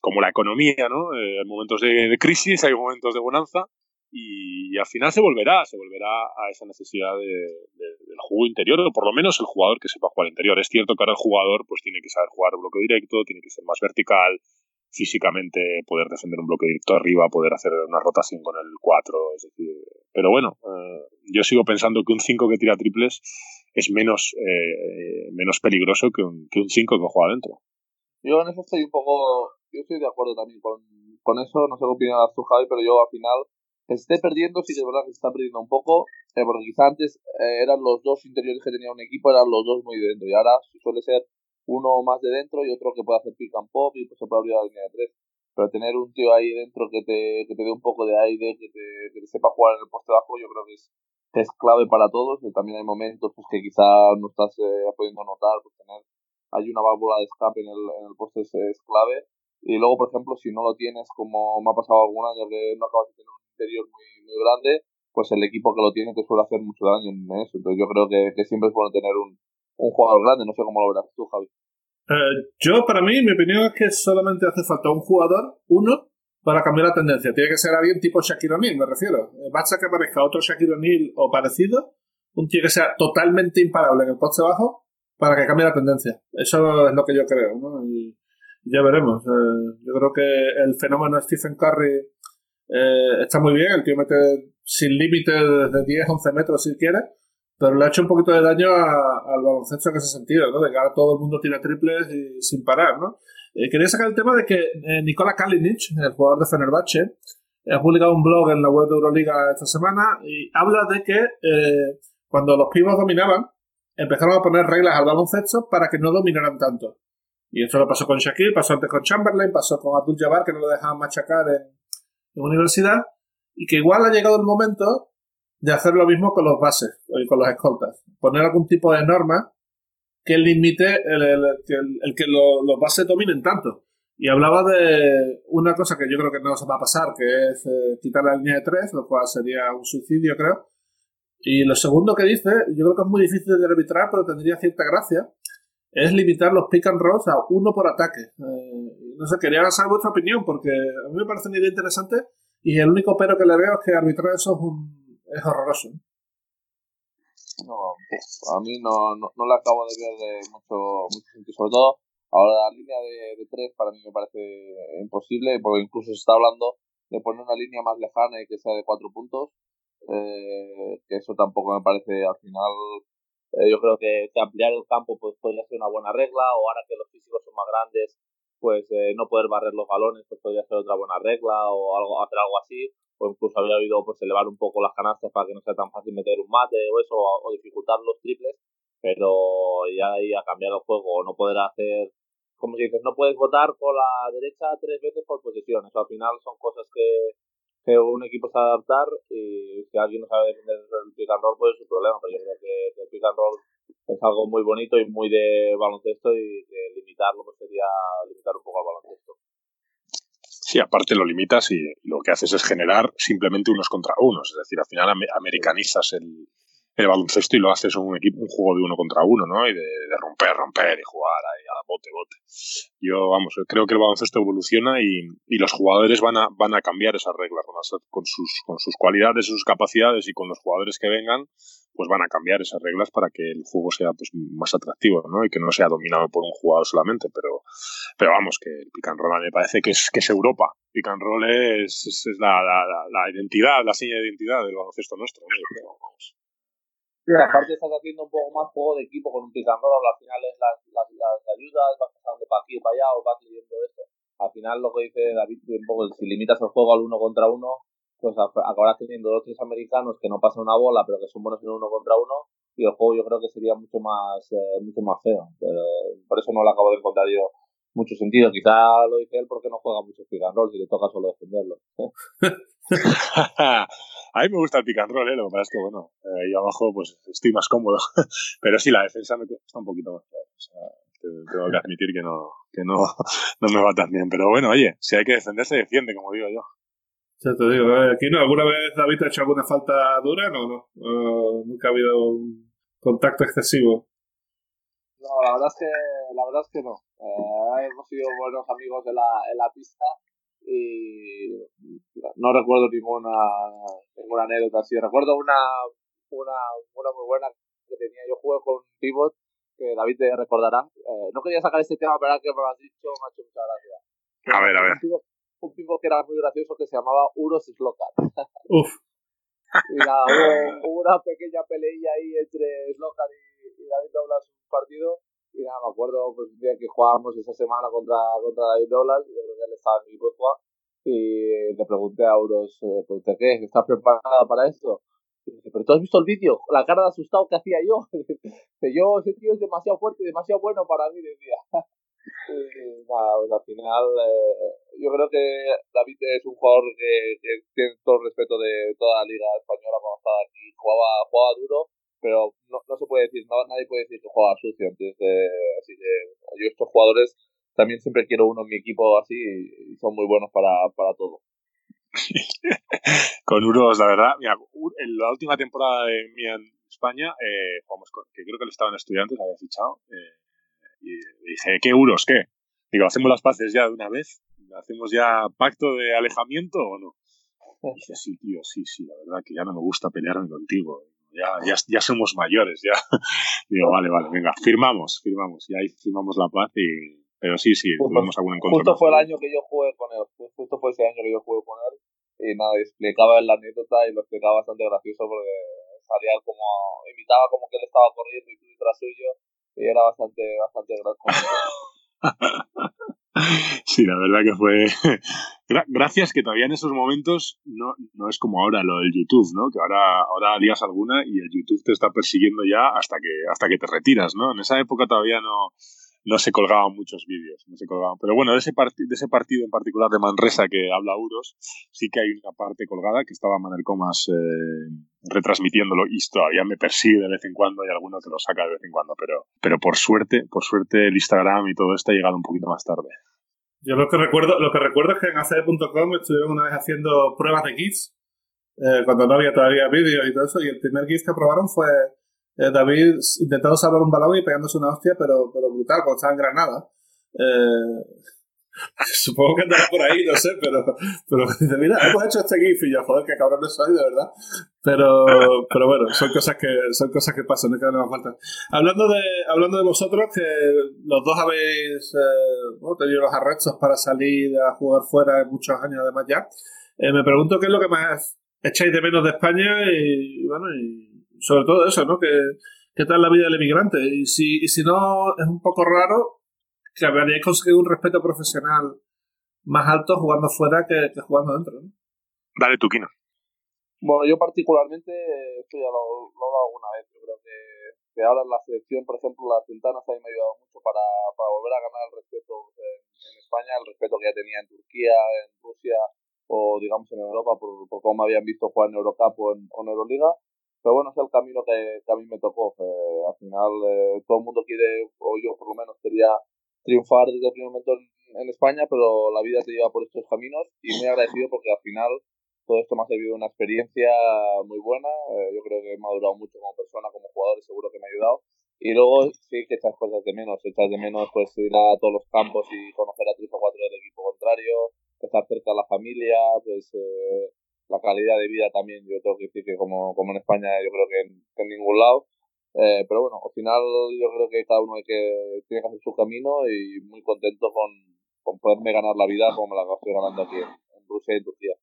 como la economía, ¿no? Eh, hay momentos de, crisis, hay momentos de bonanza y, al final se volverá, se volverá a esa necesidad de, del juego interior, o por lo menos el jugador que sepa jugar interior. Es cierto que ahora el jugador pues tiene que saber jugar bloque directo, tiene que ser más vertical, físicamente poder defender un bloque directo arriba, poder hacer una rotación con el 4, es decir, pero bueno, eh, yo sigo pensando que un 5 que tira triples es menos, eh, menos peligroso que un, que un 5 que juega adentro. Yo en eso estoy un poco yo estoy de acuerdo también con, con eso, no sé qué opinas tú, Javi, pero yo al final, que se esté perdiendo, sí que es verdad que se está perdiendo un poco, eh, porque quizá antes eh, eran los dos interiores que tenía un equipo, eran los dos muy de dentro, y ahora suele ser uno más de dentro y otro que puede hacer pick and pop y pues se puede abrir la línea de tres. Pero tener un tío ahí dentro que te, que te dé un poco de aire, que te, que te sepa jugar en el poste bajo, yo creo que es, que es clave para todos. Y también hay momentos pues, que quizá no estás eh, pudiendo notar, pues tener hay una válvula de escape en el, en el poste es, es clave y luego, por ejemplo, si no lo tienes, como me ha pasado algún año que no acabas de tener un interior muy, muy grande, pues el equipo que lo tiene te suele hacer mucho daño en eso. Entonces yo creo que, que siempre es bueno tener un, un jugador grande. No sé cómo lo verás tú, Javi. Eh, yo, para mí, mi opinión es que solamente hace falta un jugador, uno, para cambiar la tendencia. Tiene que ser alguien tipo Shaquille O'Neal, me refiero. Eh, basta que aparezca otro Shaquille O'Neal o parecido, un tío que sea totalmente imparable en el poste bajo, para que cambie la tendencia. Eso es lo que yo creo, ¿no? Y, ya veremos. Eh, yo creo que el fenómeno Stephen Curry eh, está muy bien. El tío mete sin límite desde 10, 11 metros si quiere, pero le ha hecho un poquito de daño al baloncesto en ese sentido, ¿no? De que ahora todo el mundo tira triples y, sin parar, ¿no? Eh, quería sacar el tema de que Nikola Kalinic, el jugador de Fenerbahce, ha publicado un blog en la web de Euroliga esta semana y habla de que cuando los pibos dominaban, empezaron a poner reglas al baloncesto para que no dominaran tanto. Y eso lo pasó con Shaquille, pasó antes con Chamberlain, pasó con Abdul Jabbar, que no lo dejaban machacar en, universidad, y que igual ha llegado el momento de hacer lo mismo con los bases y con los escoltas. Poner algún tipo de norma que limite el, el, que los bases dominen tanto. Y hablaba de una cosa que yo creo que no se va a pasar, que es eh, quitar la línea de tres, lo cual sería un suicidio, creo. Y lo segundo que dice, yo creo que es muy difícil de arbitrar, pero tendría cierta gracia, es limitar los pick and rolls a uno por ataque. Eh, no sé, quería saber vuestra opinión porque a mí me parece una idea interesante y el único pero que le veo es que arbitrar eso es, horroroso. No, a mí no, no, no le acabo de ver de mucho, mucho sentido. Sobre todo, ahora la línea de, de tres para mí me parece imposible, porque incluso se está hablando de poner una línea más lejana y que sea de cuatro puntos. Eh, que eso tampoco me parece al final. Eh, yo creo que, ampliar el campo pues podría ser una buena regla, o ahora que los físicos son más grandes, pues eh, no poder barrer los balones pues podría ser otra buena regla, o algo hacer algo así o incluso había habido pues elevar un poco las canastas para que no sea tan fácil meter un mate o eso, o, dificultar los triples, pero ya ahí a cambiar el juego, no poder hacer, como si dices, no puedes votar con la derecha tres veces por posición, eso al final son cosas que, que un equipo sabe adaptar y si alguien no sabe defender el pick and roll pues es su problema, pero yo creo que el pick and roll es algo muy bonito y muy de baloncesto y que limitarlo pues sería limitar un poco al baloncesto. Sí, aparte lo limitas y lo que haces es generar simplemente unos contra unos. Es decir, al final americanizas el, el baloncesto y lo haces un equipo, un juego de uno contra uno, ¿no? Y de, romper, romper y jugar ahí a bote, bote. Yo, vamos, creo que el baloncesto evoluciona y, y los jugadores van a, van a cambiar esas reglas con sus, con sus cualidades, sus capacidades y con los jugadores que vengan, pues van a cambiar esas reglas para que el juego sea pues más atractivo, ¿no? Y que no sea dominado por un jugador solamente, pero, pero vamos, que el pick and roll me parece que es, que es Europa. Pick and es, es, la, la, la, identidad, la seña de identidad del baloncesto nuestro. Sí, aparte estás haciendo un poco más juego de equipo con un pick and roll, al final es las, las, las ayudas, vas pasando para aquí y para allá o vas leyendo esto. Al final lo que dice David, un poco, si limitas el juego al uno contra uno, pues acabarás teniendo dos tres americanos que no pasan una bola, pero que son buenos en uno contra uno, y el juego yo creo que sería mucho más eh, mucho más feo. Pero por eso no lo acabo de encontrar yo mucho sentido. Quizá lo dice él porque no juega mucho pick and roll, si le toca solo defenderlo. [LAUGHS] [LAUGHS] a mí me gusta el pick and roll, ¿eh? lo que pasa es que, bueno, eh, ahí abajo pues estoy más cómodo. [LAUGHS] pero sí, la defensa me cuesta un poquito más. O sea, tengo que admitir que no, que no, [LAUGHS] no me va tan bien. Pero bueno, oye, si hay que defenderse, defiende, como digo yo. Ya te digo, eh, aquí no, ¿alguna vez David ha hecho alguna falta dura? No, no. nunca ha habido un contacto excesivo. No, la verdad es que, la verdad es que no. Eh, hemos sido buenos amigos de la, en la pista y no recuerdo ninguna, ninguna anécdota así. Recuerdo una, una, una muy buena que tenía. Yo jugué con un pivot que David te recordará. Eh, no quería sacar este tema, pero ahora que me lo has dicho, me ha hecho mucha gracia. A ver, a ver un tipo que era muy gracioso que se llamaba Uros Slokan. [LAUGHS] Uf. y nada, hubo, una pequeña peleilla ahí entre Slokan y, David Doblas un partido. Y nada, me acuerdo pues, un día que jugábamos esa semana contra, contra David Doblas, yo creo que él estaba en equipo y le pregunté a Uros, eh, pregunté, ¿qué? ¿Estás preparada para esto? Y dije, pero tú has visto el vídeo, la cara de asustado que hacía yo. [LAUGHS] yo, ese tío es demasiado fuerte demasiado bueno para mí, decía. [LAUGHS] Y nada, pues al final eh, yo creo que David es un jugador que, tiene todo el respeto de toda la liga española cuando estaba aquí. Jugaba, jugaba duro, pero no, no se puede decir, no, nadie puede decir que juega sucio. Entonces, así que yo estos jugadores también siempre quiero uno en mi equipo así y son muy buenos para, para todo. [LAUGHS] con Uros, la verdad, mira, en la última temporada de mía en España, eh, jugamos con, que creo que le estaban estudiantes, había fichado, eh, y dije, ¿qué euros? ¿Qué? Digo, ¿hacemos las paces ya de una vez? ¿Hacemos ya pacto de alejamiento o no? Dice, sí, tío, sí, sí, la verdad que ya no me gusta pelearme contigo. Ya, ya, ya somos mayores, ya. [LAUGHS] Digo, vale, vale, venga, firmamos, firmamos. Y ahí firmamos la paz y... Pero sí, sí, tuvimos algún encuentro. Justo fue el año que yo jugué con él, justo fue ese año que yo jugué con él. Y nada, explicaba la anécdota y lo explicaba bastante gracioso porque salía como, imitaba como que él estaba corriendo y tú detrás suyo y era bastante, bastante [LAUGHS] [LAUGHS] Sí, la verdad que fue. [LAUGHS] Gracias que todavía en esos momentos no, no es como ahora lo del YouTube, ¿no? Que ahora, ahora alguna y el YouTube te está persiguiendo ya hasta que, hasta que te retiras, ¿no? En esa época todavía no, no se colgaban muchos vídeos, no se colgaban. Pero bueno, de ese, de ese partido en particular de Manresa que habla Uros, sí que hay una parte colgada que estaba Manuel Comas eh, retransmitiéndolo y todavía me persigue de vez en cuando, hay alguno que lo saca de vez en cuando, pero, pero por suerte, por suerte el Instagram y todo esto ha llegado un poquito más tarde. Yo lo que recuerdo, lo que recuerdo es que en ACD.com estuvieron una vez haciendo pruebas de kits, eh, cuando no había todavía vídeos y todo eso, y el primer kit que probaron fue eh, David intentando salvar un balón y pegándose una hostia, pero, pero brutal, con estaba en Granada. Eh, [LAUGHS] Supongo que andará por ahí, no sé, pero, pero dice, mira, hemos hecho este GIF y yo, joder, qué cabrón soy, de verdad. Pero, pero bueno, son cosas que, son cosas que pasan, no que más falta. Hablando de, hablando de vosotros, que los dos habéis eh, tenido los arrestos para salir a jugar fuera muchos años además ya, eh, me pregunto qué es lo que más echáis de menos de España y, bueno, y sobre todo eso, ¿no? Que, ¿Qué tal la vida del emigrante? Y si, y si no, es un poco raro que habríais conseguido un respeto profesional más alto jugando fuera que, jugando dentro. ¿no? Dale, Tuquino. Bueno, yo particularmente, esto ya lo, he hablado alguna vez, yo creo que, que, ahora en la selección, por ejemplo, las ventanas a mí me ha ayudado mucho para, para volver a ganar el respeto en, España, el respeto que ya tenía en Turquía, en Rusia o digamos en Europa por, por cómo me habían visto jugar en Eurocup o en, o en Euroliga. Pero bueno, es el camino que, a mí me tocó. Eh, al final, eh, todo el mundo quiere, o yo por lo menos quería triunfar desde el primer momento en, España, pero la vida te lleva por estos caminos y muy agradecido porque al final todo esto me ha servido una experiencia muy buena. Eh, yo creo que he madurado mucho como persona, como jugador y seguro que me ha ayudado. Y luego sí que echas cosas de menos, echas de menos pues ir a todos los campos y conocer a tres o cuatro del equipo contrario, estar cerca de la familia, pues eh, la calidad de vida también, yo tengo que decir que como, como en España yo creo que en ningún lado. Eh, pero bueno, al final yo creo que cada uno hay que, tiene que hacer su camino y muy contento con, con poderme ganar la vida como me la estoy ganando aquí en, Rusia y en Turquía.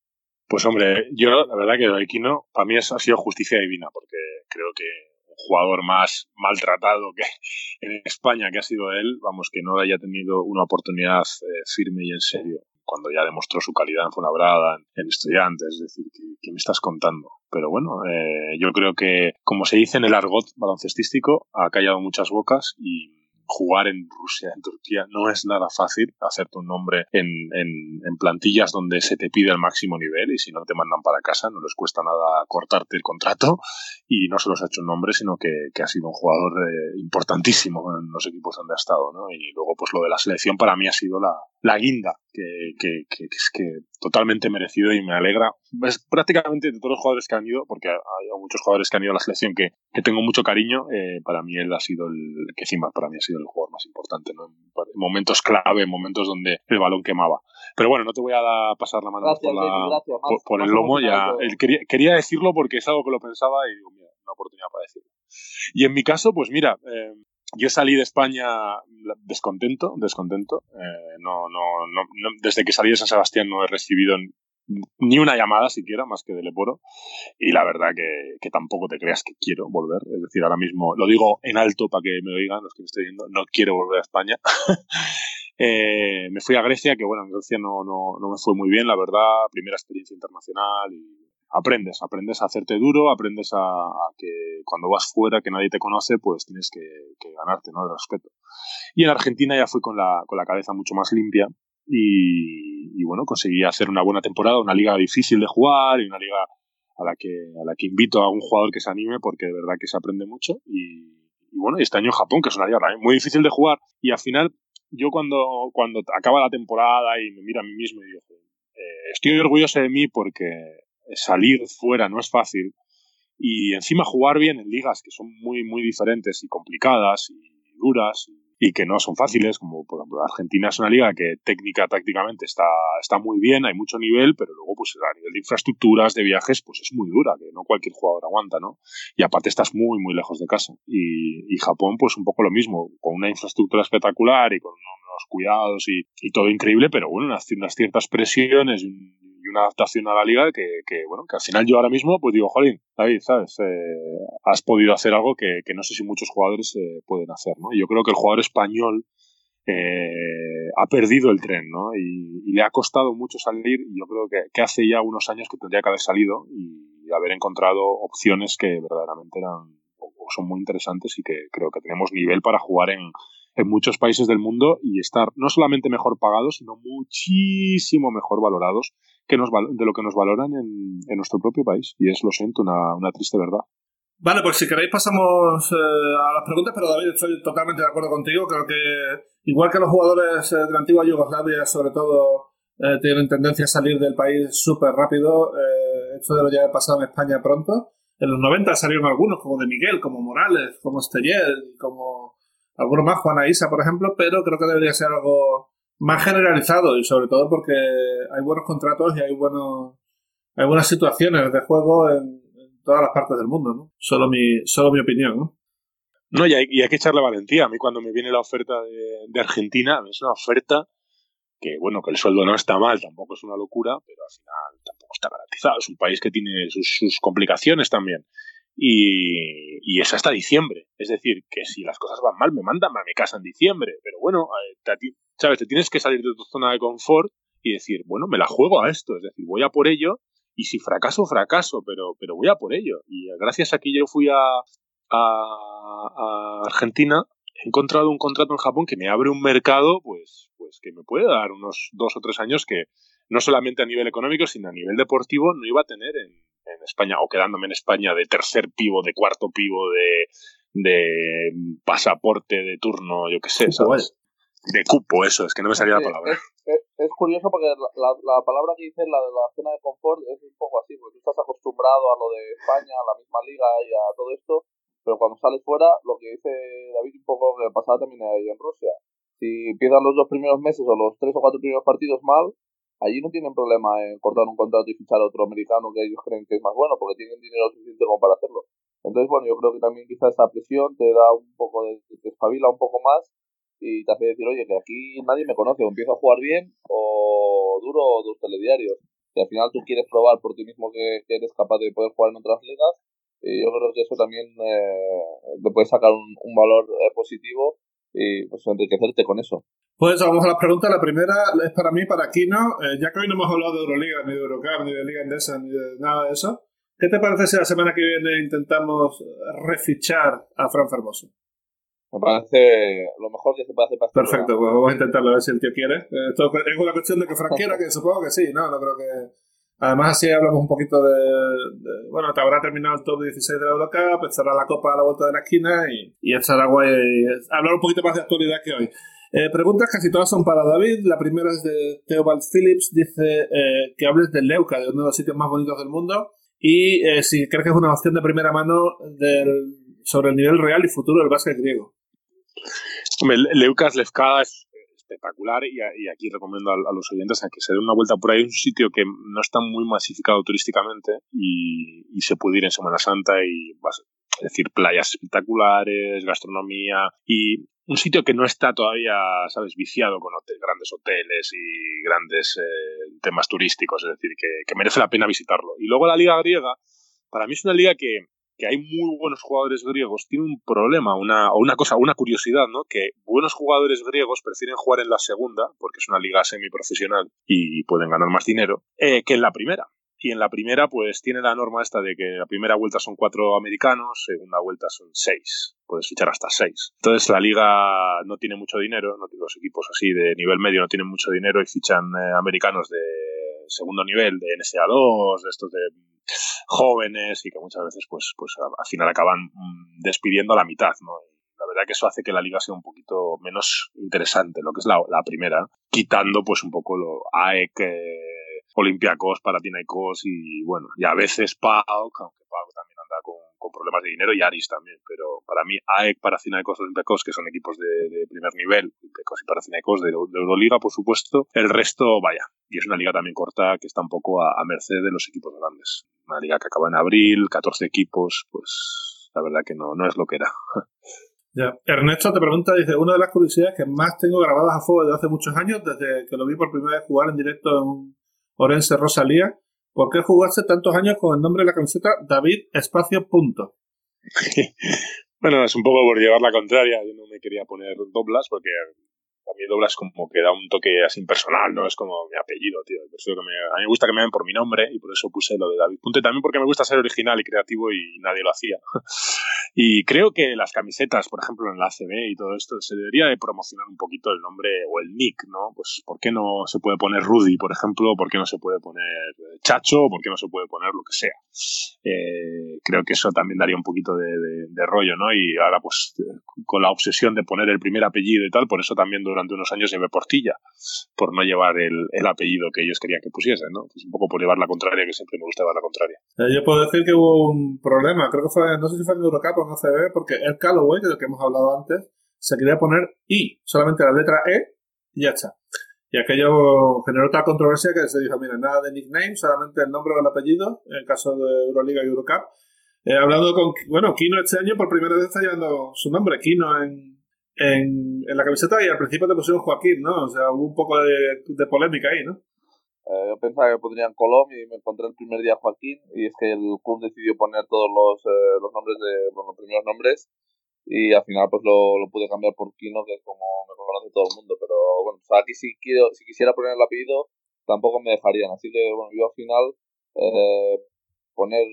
Pues hombre, yo la verdad que Equino para mí ha sido justicia divina porque creo que un jugador más maltratado que [LAUGHS] en España que ha sido él, vamos, que no haya tenido una oportunidad eh, firme y en serio cuando ya demostró su calidad en Fuenlabrada, en, Estudiantes, es decir, ¿qué, me estás contando? Pero bueno, eh, yo creo que, como se dice en el argot baloncestístico, ha callado muchas bocas y jugar en Rusia, en Turquía, no es nada fácil hacerte un nombre en, en, plantillas donde se te pide el máximo nivel y si no te mandan para casa no les cuesta nada cortarte el contrato y no solo se ha hecho un nombre, sino que, que ha sido un jugador eh, importantísimo en los equipos donde ha estado. ¿no? Y luego pues lo de la selección para mí ha sido la, la guinda, que, que, que, es que totalmente merecido y me alegra. Es prácticamente de todos los jugadores que han ido, porque hay muchos jugadores que han ido a la selección que, que tengo mucho cariño, eh, para mí él ha sido el que encima para mí ha sido el jugador más importante, ¿no? en momentos clave, en momentos donde el balón quemaba. Pero bueno, no te voy a pasar la mano por, el lomo, ya quería, quería, decirlo porque es algo que lo pensaba y digo, mira, una oportunidad para decirlo. Y en mi caso, pues mira, eh, yo salí de España descontento, descontento. Eh, no, no, no, desde que salí de San Sebastián no he recibido ni una llamada siquiera, más que del Eporo. Y la verdad que, que, tampoco te creas que quiero volver. Es decir, ahora mismo lo digo en alto para que me oigan los que me estoy viendo, no quiero volver a España. [LAUGHS] eh, me fui a Grecia, que bueno, en Grecia no, no, no me fue muy bien, la verdad. Primera experiencia internacional y aprendes, aprendes a hacerte duro, aprendes a, que cuando vas fuera, que nadie te conoce, pues tienes que, ganarte ¿no? el respeto. Y en Argentina ya fui con la, con la cabeza mucho más limpia y, bueno, conseguí hacer una buena temporada, una liga difícil de jugar y una liga a la que, a la que invito a un jugador que se anime porque de verdad que se aprende mucho y, bueno, este año Japón, que es una liga muy difícil de jugar y al final yo cuando, cuando acaba la temporada y me miro a mí mismo y digo, eh, estoy orgulloso de mí porque salir fuera no es fácil y encima jugar bien en ligas que son muy, muy diferentes y complicadas y duras y que no son fáciles, como por ejemplo Argentina es una liga que técnica, tácticamente está, está muy bien, hay mucho nivel, pero luego pues a nivel de infraestructuras, de viajes, pues es muy dura, que no cualquier jugador aguanta, ¿no? Y aparte estás muy, muy lejos de casa. Y, Japón pues un poco lo mismo, con una infraestructura espectacular y con unos cuidados y, todo increíble, pero bueno, unas ciertas presiones una adaptación a la liga que, bueno, que al final yo ahora mismo pues digo, jolín, David, ¿sabes? Eh, has podido hacer algo que, que, no sé si muchos jugadores eh, pueden hacer, ¿no? Yo creo que el jugador español eh, ha perdido el tren, ¿no? Y, le ha costado mucho salir y yo creo que, que, hace ya unos años que tendría que haber salido y haber encontrado opciones que verdaderamente eran o son muy interesantes y que creo que tenemos nivel para jugar en, en muchos países del mundo y estar no solamente mejor pagados, sino muchísimo mejor valorados que nos, de lo que nos valoran en, nuestro propio país. Y es, lo siento, una, una triste verdad. Vale, pues si queréis pasamos eh, a las preguntas, pero David, estoy totalmente de acuerdo contigo. Creo que igual que los jugadores eh, de la antigua Yugoslavia, sobre todo, eh, tienen tendencia a salir del país súper rápido, esto debería haber pasado en España pronto. En los 90 salieron algunos, como de Miguel, como Morales, como Esteller, como algunos más, Juana Isa, por ejemplo, pero creo que debería ser algo más generalizado y sobre todo porque hay buenos contratos y hay buenos hay buenas situaciones de juego en, todas las partes del mundo, ¿no? Solo mi, solo mi opinión, ¿no? No, y hay, y hay que echarle valentía. A mí cuando me viene la oferta de, de Argentina, es una oferta que, bueno, que el sueldo no está mal, tampoco es una locura, pero al final tampoco está garantizado. Es un país que tiene sus, sus complicaciones también. Y, y, es hasta diciembre. Es decir, que si las cosas van mal, me mandan a mi casa en diciembre. Pero bueno, te, ¿sabes? Te tienes que salir de tu zona de confort y decir, bueno, me la juego a esto. Es decir, voy a por ello y si fracaso, fracaso, pero, pero voy a por ello. Y gracias a que yo fui a, a, Argentina, he encontrado un contrato en Japón que me abre un mercado, pues, pues que me puede dar unos dos o tres años que no solamente a nivel económico, sino a nivel deportivo no iba a tener en, en España, o quedándome en España de tercer pivo, de cuarto pivo, de, de pasaporte de turno, yo qué sé, ¿sabes? De cupo, eso, es que no me salía la palabra. Es, curioso porque la, la, palabra que dices, la de la zona de confort, es un poco así, porque tú estás acostumbrado a lo de España, a la misma liga y a todo esto, pero cuando sales fuera, lo que dice David, un poco lo que pasaba también ahí en Rusia. Si empiezan los dos primeros meses o los tres o cuatro primeros partidos mal, allí no tienen problema en cortar un contrato y fichar a otro americano que ellos creen que es más bueno, porque tienen dinero suficiente como para hacerlo. Entonces, bueno, yo creo que también quizá esa presión te da un poco de, te espabila un poco más y te hace decir, oye, que aquí nadie me conoce, o empiezo a jugar bien o duro dos telediarios. Y al final tú quieres probar por ti mismo que eres capaz de poder jugar en otras ligas y yo creo que eso también eh, te puede sacar un, un valor eh, positivo y pues enriquecerte con eso. Pues vamos a las preguntas. La primera es para mí, para Kino. Eh, ya que hoy no hemos hablado de Euroliga, ni de Eurocup, ni de Liga Endesa, ni de nada de eso, ¿qué te parece si la semana que viene intentamos refichar a Fran Fermoso? Me parece lo mejor que se puede hacer para Perfecto, pues vamos a intentarlo a ver si el tío quiere. Esto es una cuestión de que Fran quiera, que supongo que sí, ¿no? No creo que Además, así hablamos un poquito de, bueno, te habrá terminado el top 16 de la Eurocup, estará la Copa a la vuelta de la esquina y, y estará guay hablar un poquito más de actualidad que hoy. Eh, preguntas casi todas son para David. La primera es de Theobald Phillips. Dice eh, que hables de Leuca, de uno de los sitios más bonitos del mundo. Y eh, si crees que es una opción de primera mano del, sobre el nivel real y futuro del básquet griego. Leucas Lefkada es espectacular y, aquí recomiendo a, los oyentes a que se den una vuelta por ahí. un sitio que no está muy masificado turísticamente y, se puede ir en Semana Santa y vas, es decir, playas espectaculares, gastronomía y un sitio que no está todavía, sabes, viciado con grandes hoteles y grandes eh, temas turísticos, es decir, que merece la pena visitarlo. Y luego la liga griega, para mí es una liga que, que hay muy buenos jugadores griegos tiene un problema, una, una cosa, una curiosidad, ¿no? Que buenos jugadores griegos prefieren jugar en la segunda, porque es una liga semiprofesional y pueden ganar más dinero, eh, que en la primera. Y en la primera, pues tiene la norma esta de que la primera vuelta son cuatro americanos, segunda vuelta son seis. Puedes fichar hasta seis. Entonces la liga no tiene mucho dinero, no, los equipos así de nivel medio no tienen mucho dinero y fichan eh, americanos de segundo nivel, de NSA2, de estos de jóvenes y que muchas veces pues, pues al final acaban mm, despidiendo a la mitad, ¿no? la verdad que eso hace que la liga sea un poquito menos interesante, lo que es la, la primera, quitando pues un poco lo AEC, eh, Olympiacos, Panathinaikos y bueno, y a veces PAOK, aunque PAOK también con, problemas de dinero y Aris también, pero para mí AEC, Panathinaikos, Olympiacos, que son equipos de, primer nivel, Olympiacos y Panathinaikos de, de, Euroliga, por supuesto, el resto, vaya, y es una liga también corta que está un poco a, a merced de los equipos grandes una liga que acaba en abril, 14 equipos, pues la verdad que no, no es lo que era. Ya. Ernesto te pregunta, dice, una de las curiosidades que más tengo grabadas a fuego desde hace muchos años, desde que lo vi por primera vez jugar en directo en Orense Rosalía, ¿por qué jugaste tantos años con el nombre de la camiseta David Espacio Punto? [LAUGHS] bueno, es un poco por llevar la contraria, yo no me quería poner doblas porque mí doblas como que da un toque así impersonal, ¿no? Es como mi apellido, tío. Que me, a mí me gusta que me ven por mi nombre y por eso puse lo de David Punto. Y también porque me gusta ser original y creativo y nadie lo hacía. [LAUGHS] y creo que las camisetas, por ejemplo, en la ACB y todo esto, se debería de promocionar un poquito el nombre o el nick, ¿no? Pues, ¿por qué no se puede poner Rudy, por ejemplo? ¿Por qué no se puede poner Chacho? ¿Por qué no se puede poner lo que sea? Eh, creo que eso también daría un poquito de, de rollo, ¿no? Y ahora, pues, con la obsesión de poner el primer apellido y tal, por eso también durante unos años llevé Portilla, por no llevar el, el apellido que ellos querían que pusiesen, ¿no? Pues un poco por llevar la contraria, que siempre me gusta llevar la contraria. Eh, yo puedo decir que hubo un problema, creo que fue, no sé si fue en Eurocup o en ACB, porque el Calloway, del que hemos hablado antes, se quería poner I, solamente la letra E, y ya está. Y aquello generó tal controversia que se dijo, mira, nada de nickname, solamente el nombre o el apellido, en el caso de Euroliga y Eurocup. He hablado con, bueno, Kino este año por primera vez está llevando su nombre, Kino, en, en, en la camiseta y al principio te pusieron Joaquín, ¿no? O sea, hubo un poco de, polémica ahí, ¿no? Eh, yo pensaba que pondrían Colom y me encontré el primer día Joaquín y es que el club decidió poner todos los, eh, los nombres de bueno, los primeros nombres y al final pues lo, lo pude cambiar por Kino que es como me conoce todo el mundo pero bueno aquí si quiero si quisiera poner el apellido tampoco me dejarían así que bueno yo al final eh, poner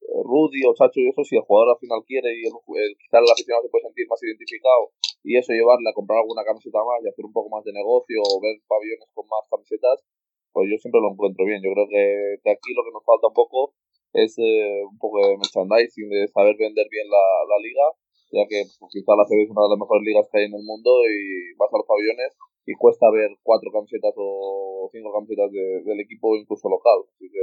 Rudy o Chacho y eso si el jugador al final quiere y el, el, quizás el aficionado se puede sentir más identificado y eso llevarle a comprar alguna camiseta más y hacer un poco más de negocio o ver pabellones con más camisetas pues yo siempre lo encuentro bien. Yo creo que, que aquí lo que nos falta un poco es eh, un poco de merchandising, de saber vender bien la, la liga, ya que pues, quizá la CB es una de las mejores ligas que hay en el mundo y vas a los pabellones y cuesta ver cuatro camisetas o cinco camisetas de, del equipo incluso local. Así que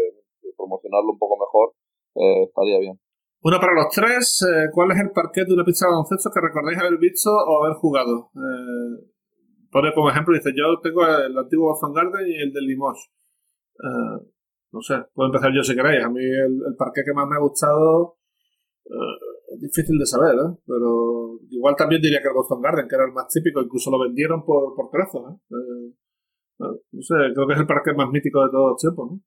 promocionarlo un poco mejor eh, estaría bien. Bueno, para los tres, eh, ¿cuál es el parquet de una pista de baloncesto que recordáis haber visto o haber jugado? Eh, pone como ejemplo, dice, yo tengo el antiguo Boston Garden y el del Limoges. Uh, no sé, puedo empezar yo si queréis. A mí el, el parque que más me ha gustado uh, es difícil de saber, ¿eh? pero igual también diría que el Boston Garden, que era el más típico, incluso lo vendieron por, por. ¿eh? Eh, no sé, creo que es el parque más mítico de todos los tiempos. ¿no?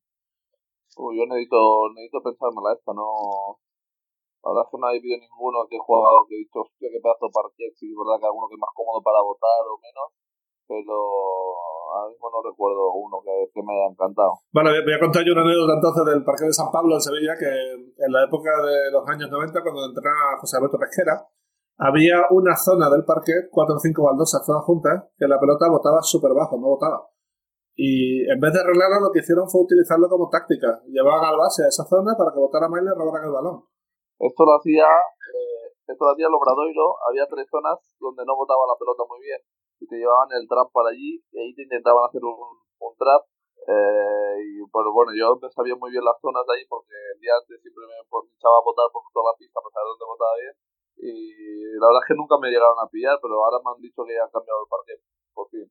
Yo necesito, necesito pensármela esta, no. La verdad es que no he habido ninguno que he jugado que he dicho, hostia, qué pedazo de parque, sí, es verdad que alguno que es más cómodo para votar o menos, pero ahora mismo no recuerdo uno que, me haya encantado. Bueno, voy a contar yo una anécdota entonces del Parque de San Pablo en Sevilla, que en la época de los años 90, cuando entrenaba José Alberto Pesquera, había una zona del parque, cuatro o cinco baldosas todas juntas, que la pelota botaba súper bajo, no botaba. Y en vez de arreglarlo, lo que hicieron fue utilizarlo como táctica. Llevaban al base a esa zona para que botara más y robaran el balón. Esto lo hacía, eh, esto lo hacía el Obradoiro. Había tres zonas donde no botaba la pelota muy bien y te llevaban el trap para allí y ahí te intentaban hacer un, un trap. Eh, y pero bueno, yo sabía muy bien las zonas de ahí porque el día antes siempre me echaba a botar por toda la pista para saber dónde botaba bien. Y la verdad es que nunca me llegaron a pillar, pero ahora me han dicho que ya han cambiado el parque, por fin.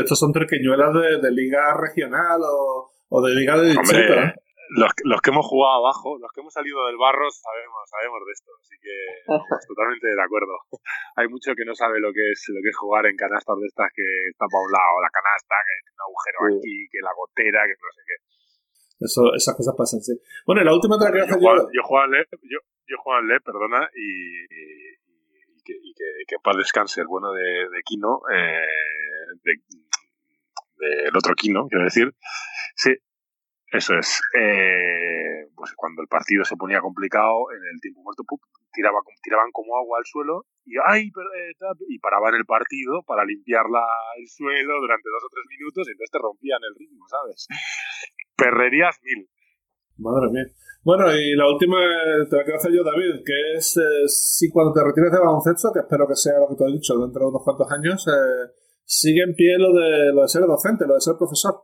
Estos son trequeñuelas de, de liga regional o, o de liga de distrito, ¿eh? los, los, que hemos jugado abajo, los que hemos salido del barro, sabemos, sabemos de esto, así que [LAUGHS] totalmente de acuerdo. [LAUGHS] Hay mucho que no sabe lo que es lo que es jugar en canastas de estas que está para un lado la canasta, que tiene un agujero sí. aquí, que la gotera, que no sé qué. Eso, esas cosas pasan, sí. Bueno, la última otra que yo, jugaba, yo LEP, yo, yo jugaba en LEP, perdona, y, y, que, y que, que para descanse el bueno de, de Kino, eh, de, del otro Kino, quiero decir, sí, eso es. Eh, pues cuando el partido se ponía complicado, en el tiempo muerto, ¡pum! Tiraba, tiraban como agua al suelo y ¡ay! Y paraban el partido para limpiar la, el suelo durante dos o tres minutos y entonces te rompían el ritmo, ¿sabes? Perrerías mil. Madre mía. Bueno, y la última te la quiero hacer yo, David, que es eh, si cuando te retires de baloncesto, que espero que sea lo que te he dicho dentro de unos cuantos años, eh, sigue en pie lo de, lo de ser docente, lo de ser profesor.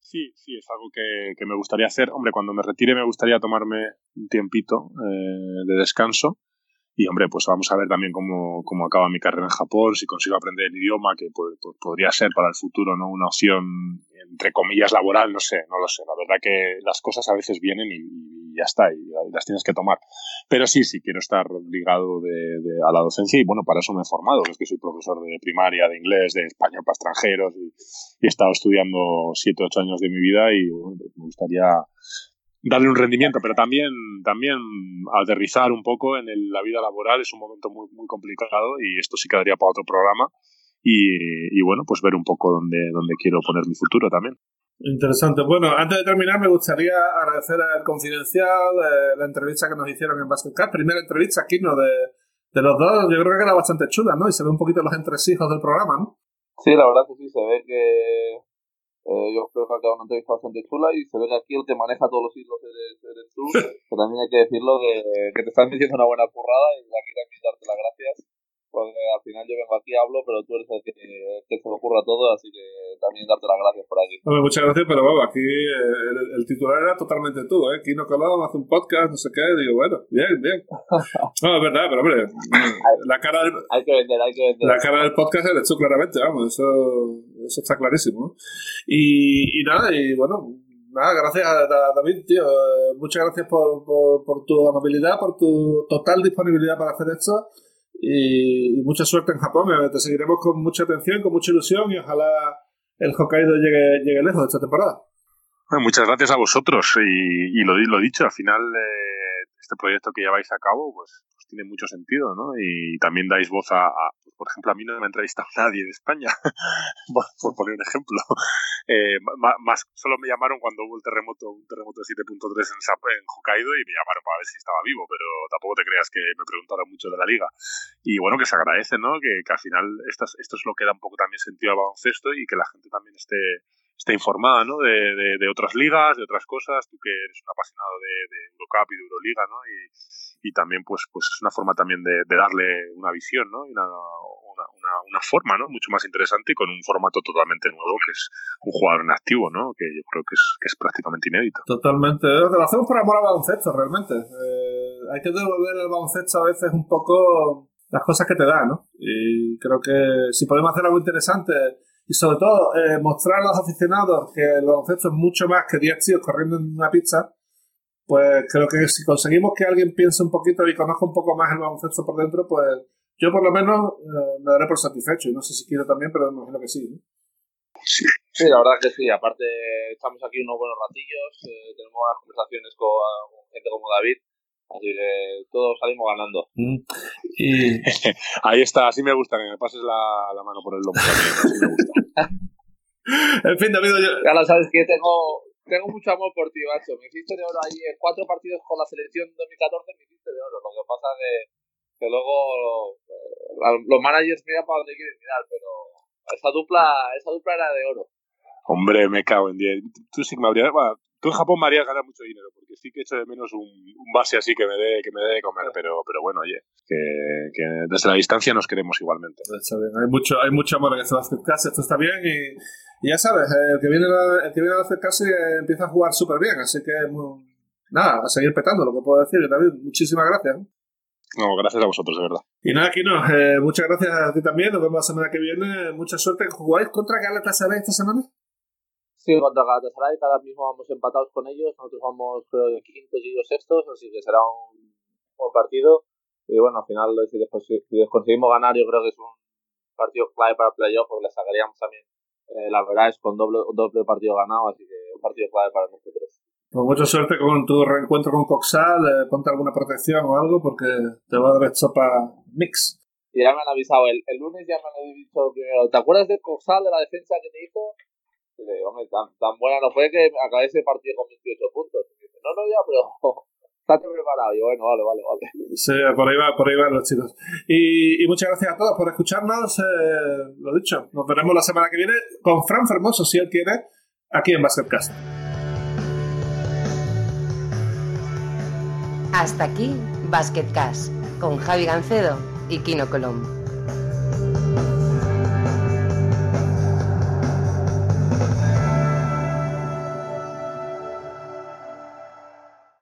Sí, sí, es algo que, que, me gustaría hacer. Hombre, cuando me retire me gustaría tomarme un tiempito eh, de descanso. Y, hombre, pues vamos a ver también cómo, cómo acaba mi carrera en Japón, si consigo aprender el idioma, que pues, podría ser para el futuro no una opción, entre comillas, laboral, no sé, no lo sé. La verdad que las cosas a veces vienen y, y ya está, y, y, las tienes que tomar. Pero sí, sí, quiero estar ligado de, de, a la docencia y, bueno, para eso me he formado. Es que soy profesor de primaria, de inglés, de español para extranjeros y, he estado estudiando siete, ocho años de mi vida y, bueno, pues me gustaría darle un rendimiento, pero también, también aterrizar un poco en el, la vida laboral es un momento muy, muy complicado y esto sí quedaría para otro programa y, y bueno, pues ver un poco dónde, dónde quiero poner mi futuro también. Interesante. Bueno, antes de terminar, me gustaría agradecer al Confidencial eh, la entrevista que nos hicieron en Basket Cup. Primera entrevista aquí, ¿no? De, de los dos, yo creo que era bastante chula, ¿no? Y se ve un poquito los entresijos del programa, ¿no? Sí, la verdad que sí, se ve que eh, yo creo que quedado una entrevista bastante chula y se ve que aquí el que maneja todos los hilos eres, eres tú, que también hay que decirlo que, que te están diciendo una buena currada y aquí también darte las gracias porque al final yo vengo aquí, hablo, pero tú eres el que, que se lo ocurra todo, así que también darte las gracias por aquí. Hombre, muchas gracias, pero vamos, aquí eh, el, el, titular era totalmente tú, ¿eh? Kino Colado hace un podcast, no sé qué, digo, bueno, bien, bien. [LAUGHS] No, es verdad, pero hombre, la cara del, hay que vender, hay que vender. La cara del podcast eres tú, claramente, vamos, eso, eso está clarísimo. Y, y nada, y bueno, nada, gracias a David, tío. Eh, muchas gracias por, por, tu amabilidad, por tu total disponibilidad para hacer esto. Y, mucha suerte en Japón. Eh, te seguiremos con mucha atención, con mucha ilusión y ojalá el Hokkaido llegue, llegue lejos esta temporada. muchas gracias a vosotros y, y lo, lo dicho, al final eh, este proyecto que lleváis a cabo pues, tiene mucho sentido, ¿no? Y también dais voz a, pues, por ejemplo, a mí no me ha entrevistado [LAUGHS] nadie de España, [LAUGHS] por poner un ejemplo. [LAUGHS] Eh, más, solo me llamaron cuando hubo el terremoto, un terremoto de 7.3 en, en Hokkaido y me llamaron para ver si estaba vivo, pero tampoco te creas que me preguntaron mucho de la liga. Y bueno, que se agradece, ¿no? Que, que al final esto es lo que da un poco también sentido al baloncesto y que la gente también esté esté informada ¿no? de, de, otras ligas, de otras cosas, tú que eres un apasionado de, Eurocup y de Euroliga, ¿no? Y, también pues, pues es una forma también de, darle una visión, ¿no? Y una, una, forma, ¿no? Mucho más interesante y con un formato totalmente nuevo que es un jugador en activo, ¿no? Que yo creo que es, que es prácticamente inédito. Totalmente. Lo hacemos por amor al baloncesto, realmente. Eh, hay que devolver al baloncesto a veces un poco las cosas que te da, ¿no? Y creo que si podemos hacer algo interesante y sobre todo eh, mostrar a los aficionados que el baloncesto es mucho más que 10 tíos corriendo en una pizza, pues creo que si conseguimos que alguien piense un poquito y conozca un poco más el baloncesto por dentro, pues yo por lo menos eh, me daré por satisfecho. Y no sé si quiero también, pero me imagino que sí. Sí, sí, la verdad que sí. Aparte, estamos aquí unos buenos ratillos, eh, tenemos buenas conversaciones con gente como David Así que todos salimos ganando. Mm. Y [LAUGHS] ahí está, así me gusta, que me pases la, la mano por el lomo también, así me gusta. [LAUGHS] en fin, David, yo... Ya lo sabes que tengo, tengo mucho amor por ti, macho. Me hiciste de oro ahí en cuatro partidos con la selección 2014, me hiciste de oro. Lo que pasa es que, luego eh, los managers miran para donde quieren mirar, pero esa dupla, esa dupla era de oro. Hombre, me cago en 10. Tú sí que me habrías. Tú en Japón me harías ganar mucho dinero, porque sí que echo de menos un, base así que me dé que me dé de comer, pero, pero bueno, oye, que, que, desde la distancia nos queremos igualmente. Está bien. Hay mucho, hay mucho amor en este Basket esto está bien y, ya sabes, el que viene a, el que viene a eh, empieza a jugar súper bien, así que nada, a seguir petando, lo que puedo decir, David, muchísimas gracias. No, gracias a vosotros, de verdad. Y nada, aquí no, eh, muchas gracias a ti también, nos vemos la semana que viene, mucha suerte. ¿Jugáis contra Galatasaray esta semana? Sí, contra Galatasaray, cada mismo vamos empatados con ellos, nosotros vamos creo de quintos y ellos sextos, así que será un buen partido. Y bueno, al final, si les, conseguimos ganar, yo creo que es un partido clave para playoff, porque les sacaríamos también eh, la verdad es con doble, doble partido ganado, así que un partido clave para nosotros. Pues mucha suerte con tu reencuentro con Coxal, eh, ponte alguna protección o algo, porque te va a dar para mix. Y ya me han avisado, el, el lunes ya me han dicho primero, ¿te acuerdas de Coxal, de la defensa que te hizo? Hombre, tan, tan, buena no fue que acabé ese partido con 28 puntos. Y dice, no, no, ya, pero [LAUGHS] estate preparado. Y yo, bueno, vale, vale, vale. Sí, por ahí, va, por ahí van los chicos. Y, y, muchas gracias a todos por escucharnos. Eh, lo dicho, nos veremos la semana que viene con Fran Fermoso, si él quiere, aquí en Basketcast. Hasta aquí Basketcast con Javi Gancedo y Kino Colombo.